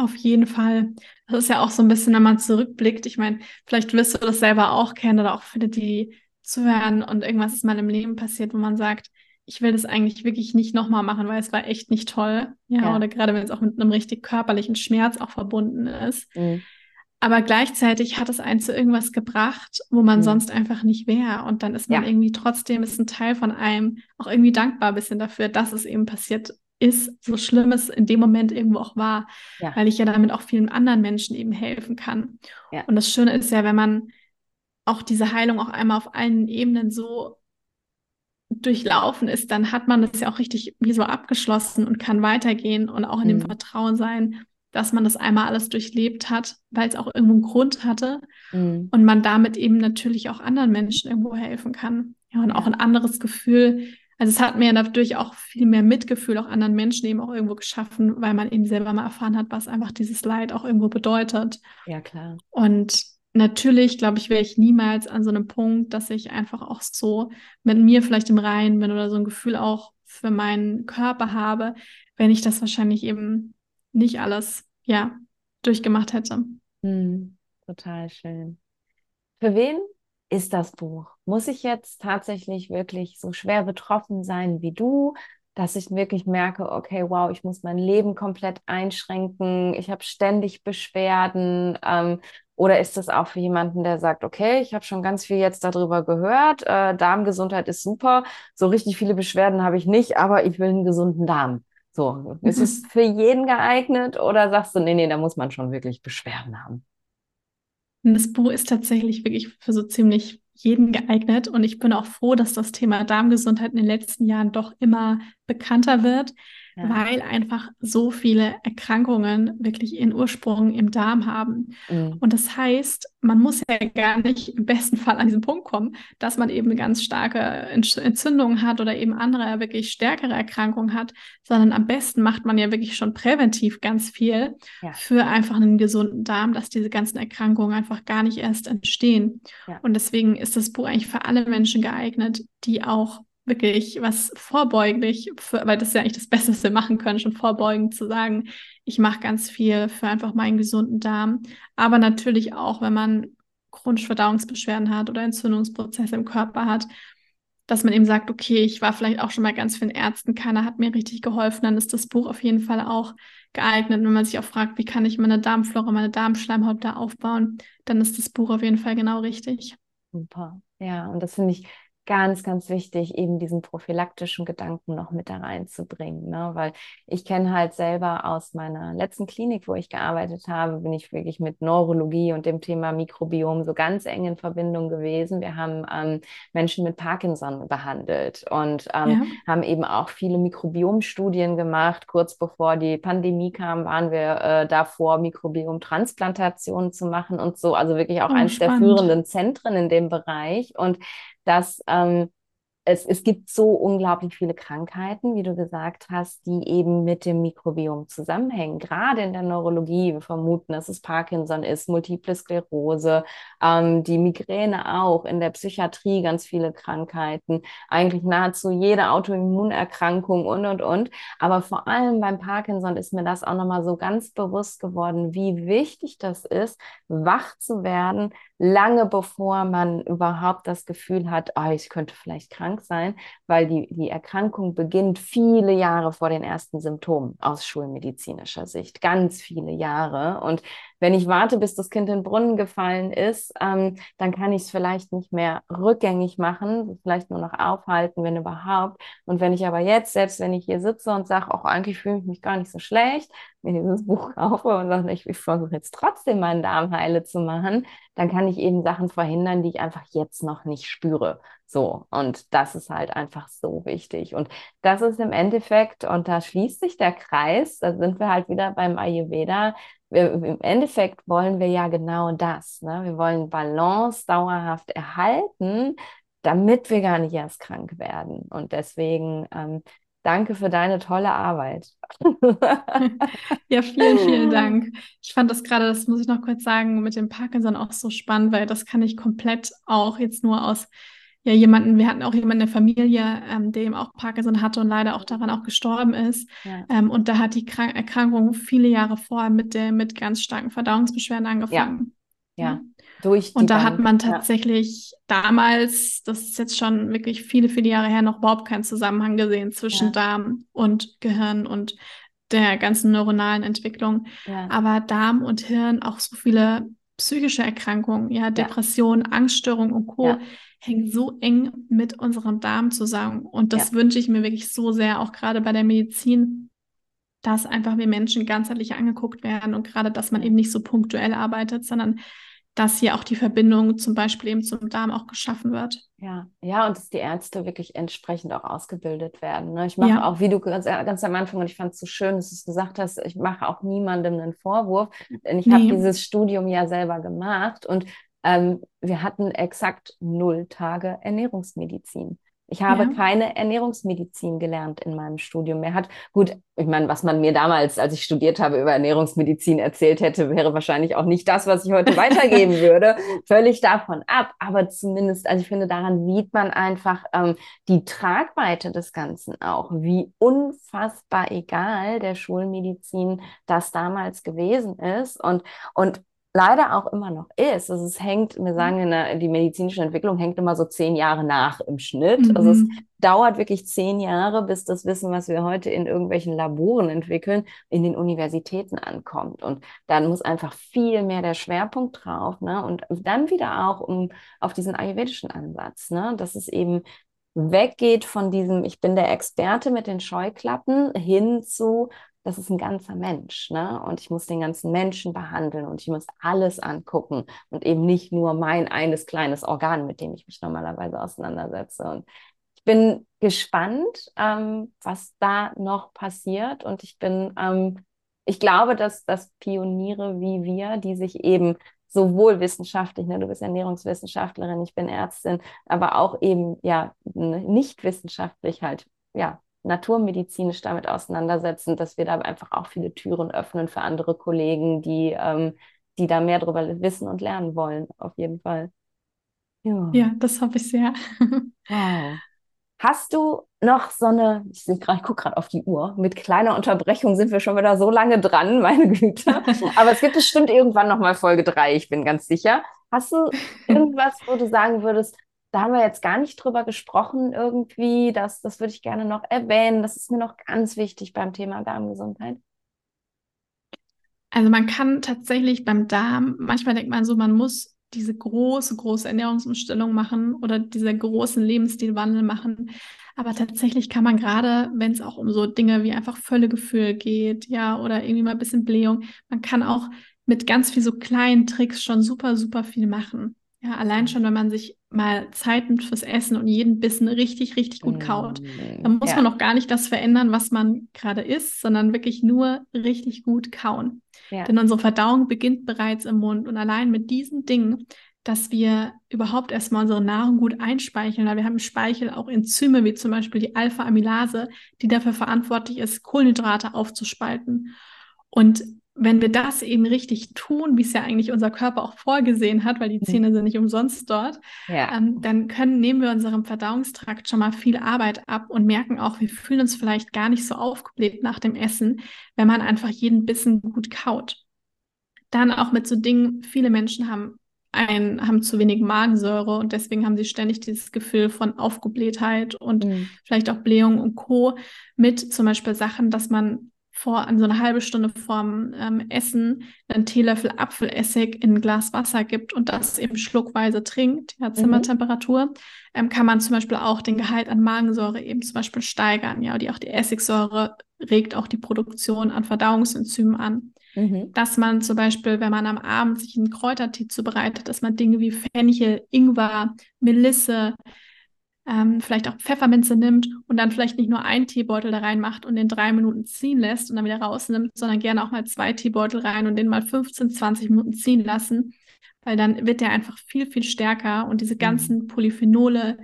Auf jeden Fall. Das ist ja auch so ein bisschen, wenn man zurückblickt. Ich meine, vielleicht wirst du das selber auch kennen oder auch viele, die zuhören und irgendwas ist mal im Leben passiert, wo man sagt, ich will das eigentlich wirklich nicht nochmal machen, weil es war echt nicht toll. Ja, ja. oder gerade wenn es auch mit einem richtig körperlichen Schmerz auch verbunden ist. Mhm. Aber gleichzeitig hat es einen zu irgendwas gebracht, wo man mhm. sonst einfach nicht wäre. Und dann ist man ja. irgendwie trotzdem, ist ein Teil von einem auch irgendwie dankbar ein bisschen dafür, dass es eben passiert ist, so schlimm es in dem Moment irgendwo auch war, ja. weil ich ja damit auch vielen anderen Menschen eben helfen kann. Ja. Und das Schöne ist ja, wenn man auch diese Heilung auch einmal auf allen Ebenen so durchlaufen ist, dann hat man das ja auch richtig wie so abgeschlossen und kann weitergehen und auch in dem Mhm. Vertrauen sein, dass man das einmal alles durchlebt hat, weil es auch irgendwo einen Grund hatte Mhm. und man damit eben natürlich auch anderen Menschen irgendwo helfen kann. Ja, und auch ein anderes Gefühl. Also es hat mir dadurch auch viel mehr Mitgefühl auch anderen Menschen eben auch irgendwo geschaffen, weil man eben selber mal erfahren hat, was einfach dieses Leid auch irgendwo bedeutet. Ja, klar. Und natürlich, glaube ich, wäre ich niemals an so einem Punkt, dass ich einfach auch so mit mir vielleicht im Reinen bin oder so ein Gefühl auch für meinen Körper habe, wenn ich das wahrscheinlich eben nicht alles, ja, durchgemacht hätte. Mhm. Total schön. Für wen ist das Buch? Muss ich jetzt tatsächlich wirklich so schwer betroffen sein wie du, dass ich wirklich merke, okay, wow, ich muss mein Leben komplett einschränken, ich habe ständig Beschwerden, ähm, oder ist das auch für jemanden, der sagt, okay, ich habe schon ganz viel jetzt darüber gehört, äh, Darmgesundheit ist super, so richtig viele Beschwerden habe ich nicht, aber ich will einen gesunden Darm. So, ist es für jeden geeignet oder sagst du, nee, nee, da muss man schon wirklich Beschwerden haben? Und das Buch ist tatsächlich wirklich für so ziemlich jeden geeignet. Und ich bin auch froh, dass das Thema Darmgesundheit in den letzten Jahren doch immer bekannter wird, Ja. weil einfach so viele Erkrankungen wirklich ihren Ursprung im Darm haben. Mhm. Und das heißt, man muss ja gar nicht im besten Fall an diesen Punkt kommen, dass man eben eine ganz starke Ent- Entzündung hat oder eben andere wirklich stärkere Erkrankungen hat, sondern am besten macht man ja wirklich schon präventiv ganz viel Ja. für einfach einen gesunden Darm, dass diese ganzen Erkrankungen einfach gar nicht erst entstehen. Ja. Und deswegen ist das Buch eigentlich für alle Menschen geeignet, die auch wirklich was vorbeuglich, für, weil das ist ja eigentlich das Beste, was wir machen können, schon vorbeugend zu sagen, ich mache ganz viel für einfach meinen gesunden Darm. Aber natürlich auch, wenn man chronische Verdauungsbeschwerden hat oder Entzündungsprozesse im Körper hat, dass man eben sagt, okay, ich war vielleicht auch schon mal ganz vielen Ärzten, keiner hat mir richtig geholfen, dann ist das Buch auf jeden Fall auch geeignet. Wenn man sich auch fragt, wie kann ich meine Darmflora, meine Darmschleimhaut da aufbauen, dann ist das Buch auf jeden Fall genau richtig. Super. Ja, und das finde ich ganz, ganz wichtig, eben diesen prophylaktischen Gedanken noch mit da reinzubringen, ne? Weil ich kenne halt selber aus meiner letzten Klinik, wo ich gearbeitet habe, bin ich wirklich mit Neurologie und dem Thema Mikrobiom so ganz eng in Verbindung gewesen. Wir haben ähm, Menschen mit Parkinson behandelt und ähm, Ja. haben eben auch viele Mikrobiomstudien gemacht. Kurz bevor die Pandemie kam, waren wir äh, davor, Mikrobiomtransplantationen zu machen und so. Also wirklich auch Oh, eines der führenden Zentren in dem Bereich. Und dass ähm, es, es gibt so unglaublich viele Krankheiten, wie du gesagt hast, die eben mit dem Mikrobiom zusammenhängen. Gerade in der Neurologie. Wir vermuten, dass es Parkinson ist, Multiple Sklerose, ähm, die Migräne auch, in der Psychiatrie ganz viele Krankheiten, eigentlich nahezu jede Autoimmunerkrankung und, und, und. Aber vor allem beim Parkinson ist mir das auch nochmal so ganz bewusst geworden, wie wichtig das ist, wach zu werden, lange bevor man überhaupt das Gefühl hat, oh, ich könnte vielleicht krank sein, weil die, die Erkrankung beginnt viele Jahre vor den ersten Symptomen aus schulmedizinischer Sicht. Ganz viele Jahre. Und wenn ich warte, bis das Kind in den Brunnen gefallen ist, ähm, dann kann ich es vielleicht nicht mehr rückgängig machen, vielleicht nur noch aufhalten, wenn überhaupt. Und wenn ich aber jetzt, selbst wenn ich hier sitze und sage, auch eigentlich fühle ich mich gar nicht so schlecht, mir dieses Buch kaufe und sage, ich versuche jetzt trotzdem meinen Darm heile zu machen, dann kann ich eben Sachen verhindern, die ich einfach jetzt noch nicht spüre. So, und das ist halt einfach so wichtig. Und das ist im Endeffekt, und da schließt sich der Kreis, da sind wir halt wieder beim Ayurveda. Wir, Im Endeffekt wollen wir ja genau das. Ne? Wir wollen Balance dauerhaft erhalten, damit wir gar nicht erst krank werden. Und deswegen ähm, danke für deine tolle Arbeit. Ja, vielen, vielen Dank. Ich fand das gerade, das muss ich noch kurz sagen, mit dem Parkinson auch so spannend, weil das kann ich komplett auch jetzt nur aus ja jemanden, wir hatten auch jemanden in der Familie, ähm, der eben auch Parkinson hatte und leider auch daran auch gestorben ist. Ja. Ähm, und da hat die Krank Erkrankung viele Jahre vorher mit der mit ganz starken Verdauungsbeschwerden angefangen. Ja, durch die Und da hat Bank. man Ja. tatsächlich damals, das ist jetzt schon wirklich viele, viele Jahre her, noch überhaupt keinen Zusammenhang gesehen zwischen Ja. Darm und Gehirn und der ganzen neuronalen Entwicklung. Ja. Aber Darm und Hirn, auch so viele psychische Erkrankungen, ja, Depressionen, Angststörungen und Co. Ja. hängen so eng mit unserem Darm zusammen. Und das wünsche ich mir wirklich so sehr, auch gerade bei der Medizin, dass einfach wir Menschen ganzheitlich angeguckt werden und gerade, dass man eben nicht so punktuell arbeitet, sondern dass hier auch die Verbindung zum Beispiel eben zum Darm auch geschaffen wird. Ja, ja, und dass die Ärzte wirklich entsprechend auch ausgebildet werden. Ne? Ich mache ja. auch, wie du ganz, ganz am Anfang, und ich fand es so schön, dass du es gesagt hast, ich mache auch niemandem einen Vorwurf, denn ich nee. habe dieses Studium ja selber gemacht und ähm, wir hatten exakt null Tage Ernährungsmedizin. Ich habe ja. keine Ernährungsmedizin gelernt in meinem Studium. Mehr hat, gut, ich meine, was man mir damals, als ich studiert habe, über Ernährungsmedizin erzählt hätte, wäre wahrscheinlich auch nicht das, was ich heute weitergeben würde. Völlig davon ab. Aber zumindest, also ich finde, daran sieht man einfach ähm, die Tragweite des Ganzen auch, wie unfassbar egal der Schulmedizin das damals gewesen ist. Und, und leider auch immer noch ist. Also es hängt, wir sagen, in der, die medizinische Entwicklung hängt immer so zehn Jahre nach im Schnitt. Mhm. Also es mhm. dauert wirklich zehn Jahre, bis das Wissen, was wir heute in irgendwelchen Laboren entwickeln, in den Universitäten ankommt. Und dann muss einfach viel mehr der Schwerpunkt drauf. Ne? Und dann wieder auch um, auf diesen ayurvedischen Ansatz, ne? dass es eben weggeht von diesem, ich bin der Experte mit den Scheuklappen, hin zu, das ist ein ganzer Mensch, ne? Und ich muss den ganzen Menschen behandeln und ich muss alles angucken und eben nicht nur mein eines kleines Organ, mit dem ich mich normalerweise auseinandersetze. Und ich bin gespannt, ähm, was da noch passiert. Und ich bin, ähm, ich glaube, dass, dass Pioniere wie wir, die sich eben sowohl wissenschaftlich, ne, du bist Ernährungswissenschaftlerin, ich bin Ärztin, aber auch eben ja nicht wissenschaftlich halt ja naturmedizinisch damit auseinandersetzen, dass wir da einfach auch viele Türen öffnen für andere Kollegen, die, ähm, die da mehr darüber wissen und lernen wollen, auf jeden Fall. Ja, ja das hoffe ich sehr. wow. Hast du noch so eine, ich, ich gucke gerade auf die Uhr, mit kleiner Unterbrechung sind wir schon wieder so lange dran, meine Güte. Aber es gibt bestimmt irgendwann nochmal Folge 3, ich bin ganz sicher. Hast du irgendwas, wo du sagen würdest, da haben wir jetzt gar nicht drüber gesprochen irgendwie. Das, das würde ich gerne noch erwähnen. Das ist mir noch ganz wichtig beim Thema Darmgesundheit. Also man kann tatsächlich beim Darm, manchmal denkt man so, man muss diese große, große Ernährungsumstellung machen oder diese großen Lebensstilwandel machen. Aber tatsächlich kann man gerade, wenn es auch um so Dinge wie einfach Völlegefühl geht, ja, oder irgendwie mal ein bisschen Blähung, man kann auch mit ganz viel so kleinen Tricks schon super, super viel machen. Ja, allein schon, wenn man sich mal Zeit nimmt fürs Essen und jeden Bissen richtig, richtig gut kaut, mm, dann muss ja. man auch gar nicht das verändern, was man gerade isst, sondern wirklich nur richtig gut kauen. Ja. Denn unsere Verdauung beginnt bereits im Mund und allein mit diesen Dingen, dass wir überhaupt erstmal unsere Nahrung gut einspeicheln, weil wir haben im Speichel auch Enzyme, wie zum Beispiel die Alpha-Amylase, die dafür verantwortlich ist, Kohlenhydrate aufzuspalten. Und wenn wir das eben richtig tun, wie es ja eigentlich unser Körper auch vorgesehen hat, weil die mhm. Zähne sind nicht umsonst dort, ja. ähm, dann können, nehmen wir unserem Verdauungstrakt schon mal viel Arbeit ab und merken auch, wir fühlen uns vielleicht gar nicht so aufgebläht nach dem Essen, wenn man einfach jeden Bissen gut kaut. Dann auch mit so Dingen, viele Menschen haben ein, haben zu wenig Magensäure und deswegen haben sie ständig dieses Gefühl von Aufgeblähtheit und mhm. vielleicht auch Blähung und Co. mit zum Beispiel Sachen, dass man vor, an so eine halbe Stunde vorm ähm, Essen einen Teelöffel Apfelessig in ein Glas Wasser gibt und das eben schluckweise trinkt, ja, mhm. Zimmertemperatur, mhm. ähm, kann man zum Beispiel auch den Gehalt an Magensäure eben zum Beispiel steigern. Ja, die auch die Essigsäure regt auch die Produktion an Verdauungsenzymen an. Mhm. Dass man zum Beispiel, wenn man am Abend sich einen Kräutertee zubereitet, dass man Dinge wie Fenchel, Ingwer, Melisse, ähm, vielleicht auch Pfefferminze nimmt und dann vielleicht nicht nur einen Teebeutel da reinmacht und den drei Minuten ziehen lässt und dann wieder rausnimmt, sondern gerne auch mal zwei Teebeutel rein und den mal 15, 20 Minuten ziehen lassen, weil dann wird der einfach viel, viel stärker und diese mhm. ganzen Polyphenole,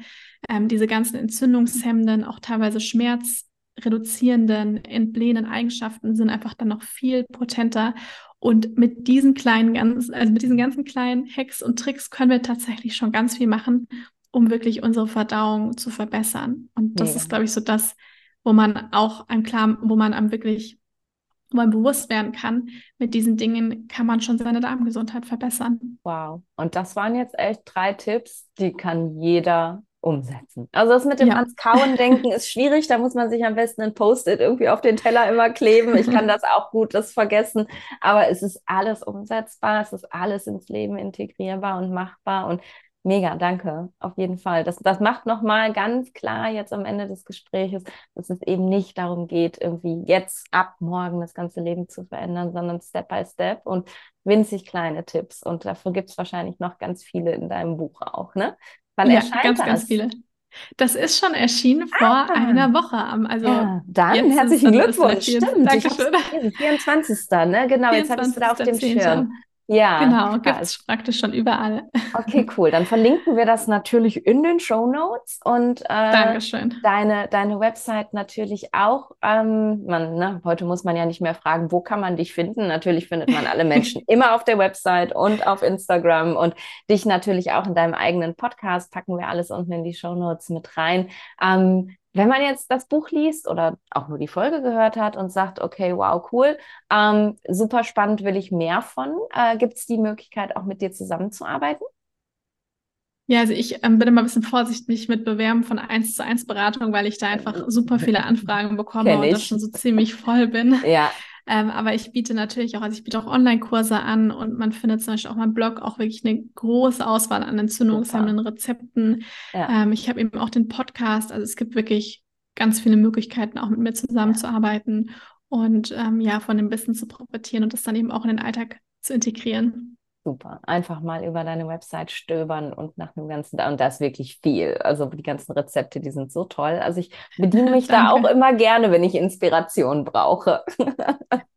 ähm, diese ganzen entzündungshemmenden, auch teilweise schmerzreduzierenden, entblähenden Eigenschaften sind einfach dann noch viel potenter und mit diesen kleinen, ganz, also mit diesen ganzen kleinen Hacks und Tricks können wir tatsächlich schon ganz viel machen, um wirklich unsere Verdauung zu verbessern. Und das ja. ist, glaube ich, so das, wo man auch einem klar, wo man einem wirklich, wo man bewusst werden kann, mit diesen Dingen kann man schon seine Darmgesundheit verbessern. Wow. Und das waren jetzt echt drei Tipps, die kann jeder umsetzen. Also das mit dem ja. ans Kauen denken ist schwierig, da muss man sich am besten ein Post-it irgendwie auf den Teller immer kleben. Ich kann das auch gut, das vergessen, aber es ist alles umsetzbar, es ist alles ins Leben integrierbar und machbar und Mega, danke. Auf jeden Fall. Das, das macht nochmal ganz klar jetzt am Ende des Gesprächs, dass es eben nicht darum geht, irgendwie jetzt ab morgen das ganze Leben zu verändern, sondern Step by Step und winzig kleine Tipps. Und dafür gibt es wahrscheinlich noch ganz viele in deinem Buch auch, ne? Wann ja, erscheint ganz, das? ganz viele. Das ist schon erschienen vor ah, einer Woche. Also ja, dann herzlichen Glückwunsch. Stimmt, Dankeschön. 24. Ne? Genau, 24. jetzt habe ich es wieder auf dem Schirm. Ja, genau, gibt es praktisch schon überall. Okay, cool. Dann verlinken wir das natürlich in den Show Notes und äh. Deine, deine Website natürlich auch. Ähm, man, ne, heute muss man ja nicht mehr fragen, wo kann man dich finden? Natürlich findet man alle Menschen immer auf der Website und auf Instagram und dich natürlich auch in deinem eigenen Podcast. Packen wir alles unten in die Show Notes mit rein. Ähm, wenn man jetzt das Buch liest oder auch nur die Folge gehört hat und sagt, okay, wow, cool, ähm, super spannend, will ich mehr von, äh, gibt es die Möglichkeit, auch mit dir zusammenzuarbeiten? Ja, also ich ähm, bin immer ein bisschen vorsichtig mit Bewerben von 1 zu 1 Beratung, weil ich da einfach super viele Anfragen bekomme und das schon so ziemlich voll bin. Ja. Ähm, aber ich biete natürlich auch, also ich biete auch Online-Kurse an und man findet zum Beispiel auch meinem Blog auch wirklich eine große Auswahl an entzündungshemmenden Rezepten. Ja. Ähm, ich habe eben auch den Podcast, also es gibt wirklich ganz viele Möglichkeiten, auch mit mir zusammenzuarbeiten und ähm, ja, von dem Wissen zu profitieren und das dann eben auch in den Alltag zu integrieren. Super. Einfach mal über deine Website stöbern und nach dem ganzen, und da ist wirklich viel. Also die ganzen Rezepte, die sind so toll. Also ich bediene mich da auch immer gerne, wenn ich Inspiration brauche.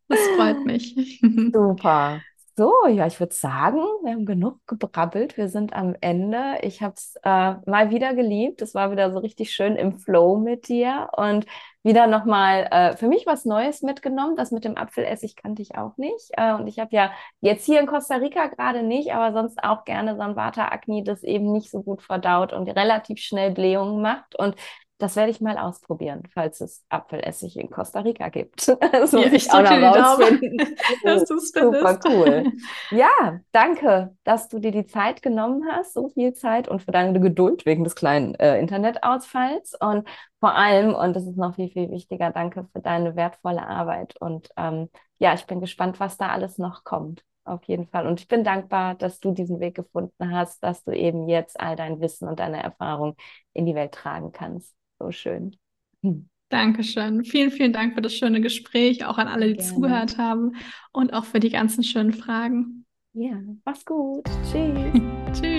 das freut mich. Super. So, ja, ich würde sagen, wir haben genug gebrabbelt. Wir sind am Ende. Ich habe es äh, mal wieder geliebt. Es war wieder so richtig schön im Flow mit dir und wieder nochmal äh, für mich was Neues mitgenommen. Das mit dem Apfelessig kannte ich auch nicht. Äh, und ich habe ja jetzt hier in Costa Rica gerade nicht, aber sonst auch gerne so ein Vata-Agni, das eben nicht so gut verdaut und relativ schnell Blähungen macht. Und das werde ich mal ausprobieren, falls es Apfelessig in Costa Rica gibt. Das muss ja, ich, ich auch noch rausfinden. dass du es Super cool. Ja, danke, dass du dir die Zeit genommen hast, so viel Zeit und für deine Geduld wegen des kleinen äh, Internetausfalls. Und vor allem, und das ist noch viel, viel wichtiger, danke für deine wertvolle Arbeit. Und ähm, ja, ich bin gespannt, was da alles noch kommt. Auf jeden Fall. Und ich bin dankbar, dass du diesen Weg gefunden hast, dass du eben jetzt all dein Wissen und deine Erfahrung in die Welt tragen kannst. So schön. Dankeschön. Vielen, vielen Dank für das schöne Gespräch, auch an alle, die Gerne. zugehört haben und auch für die ganzen schönen Fragen. Ja, mach's gut. Tschüss.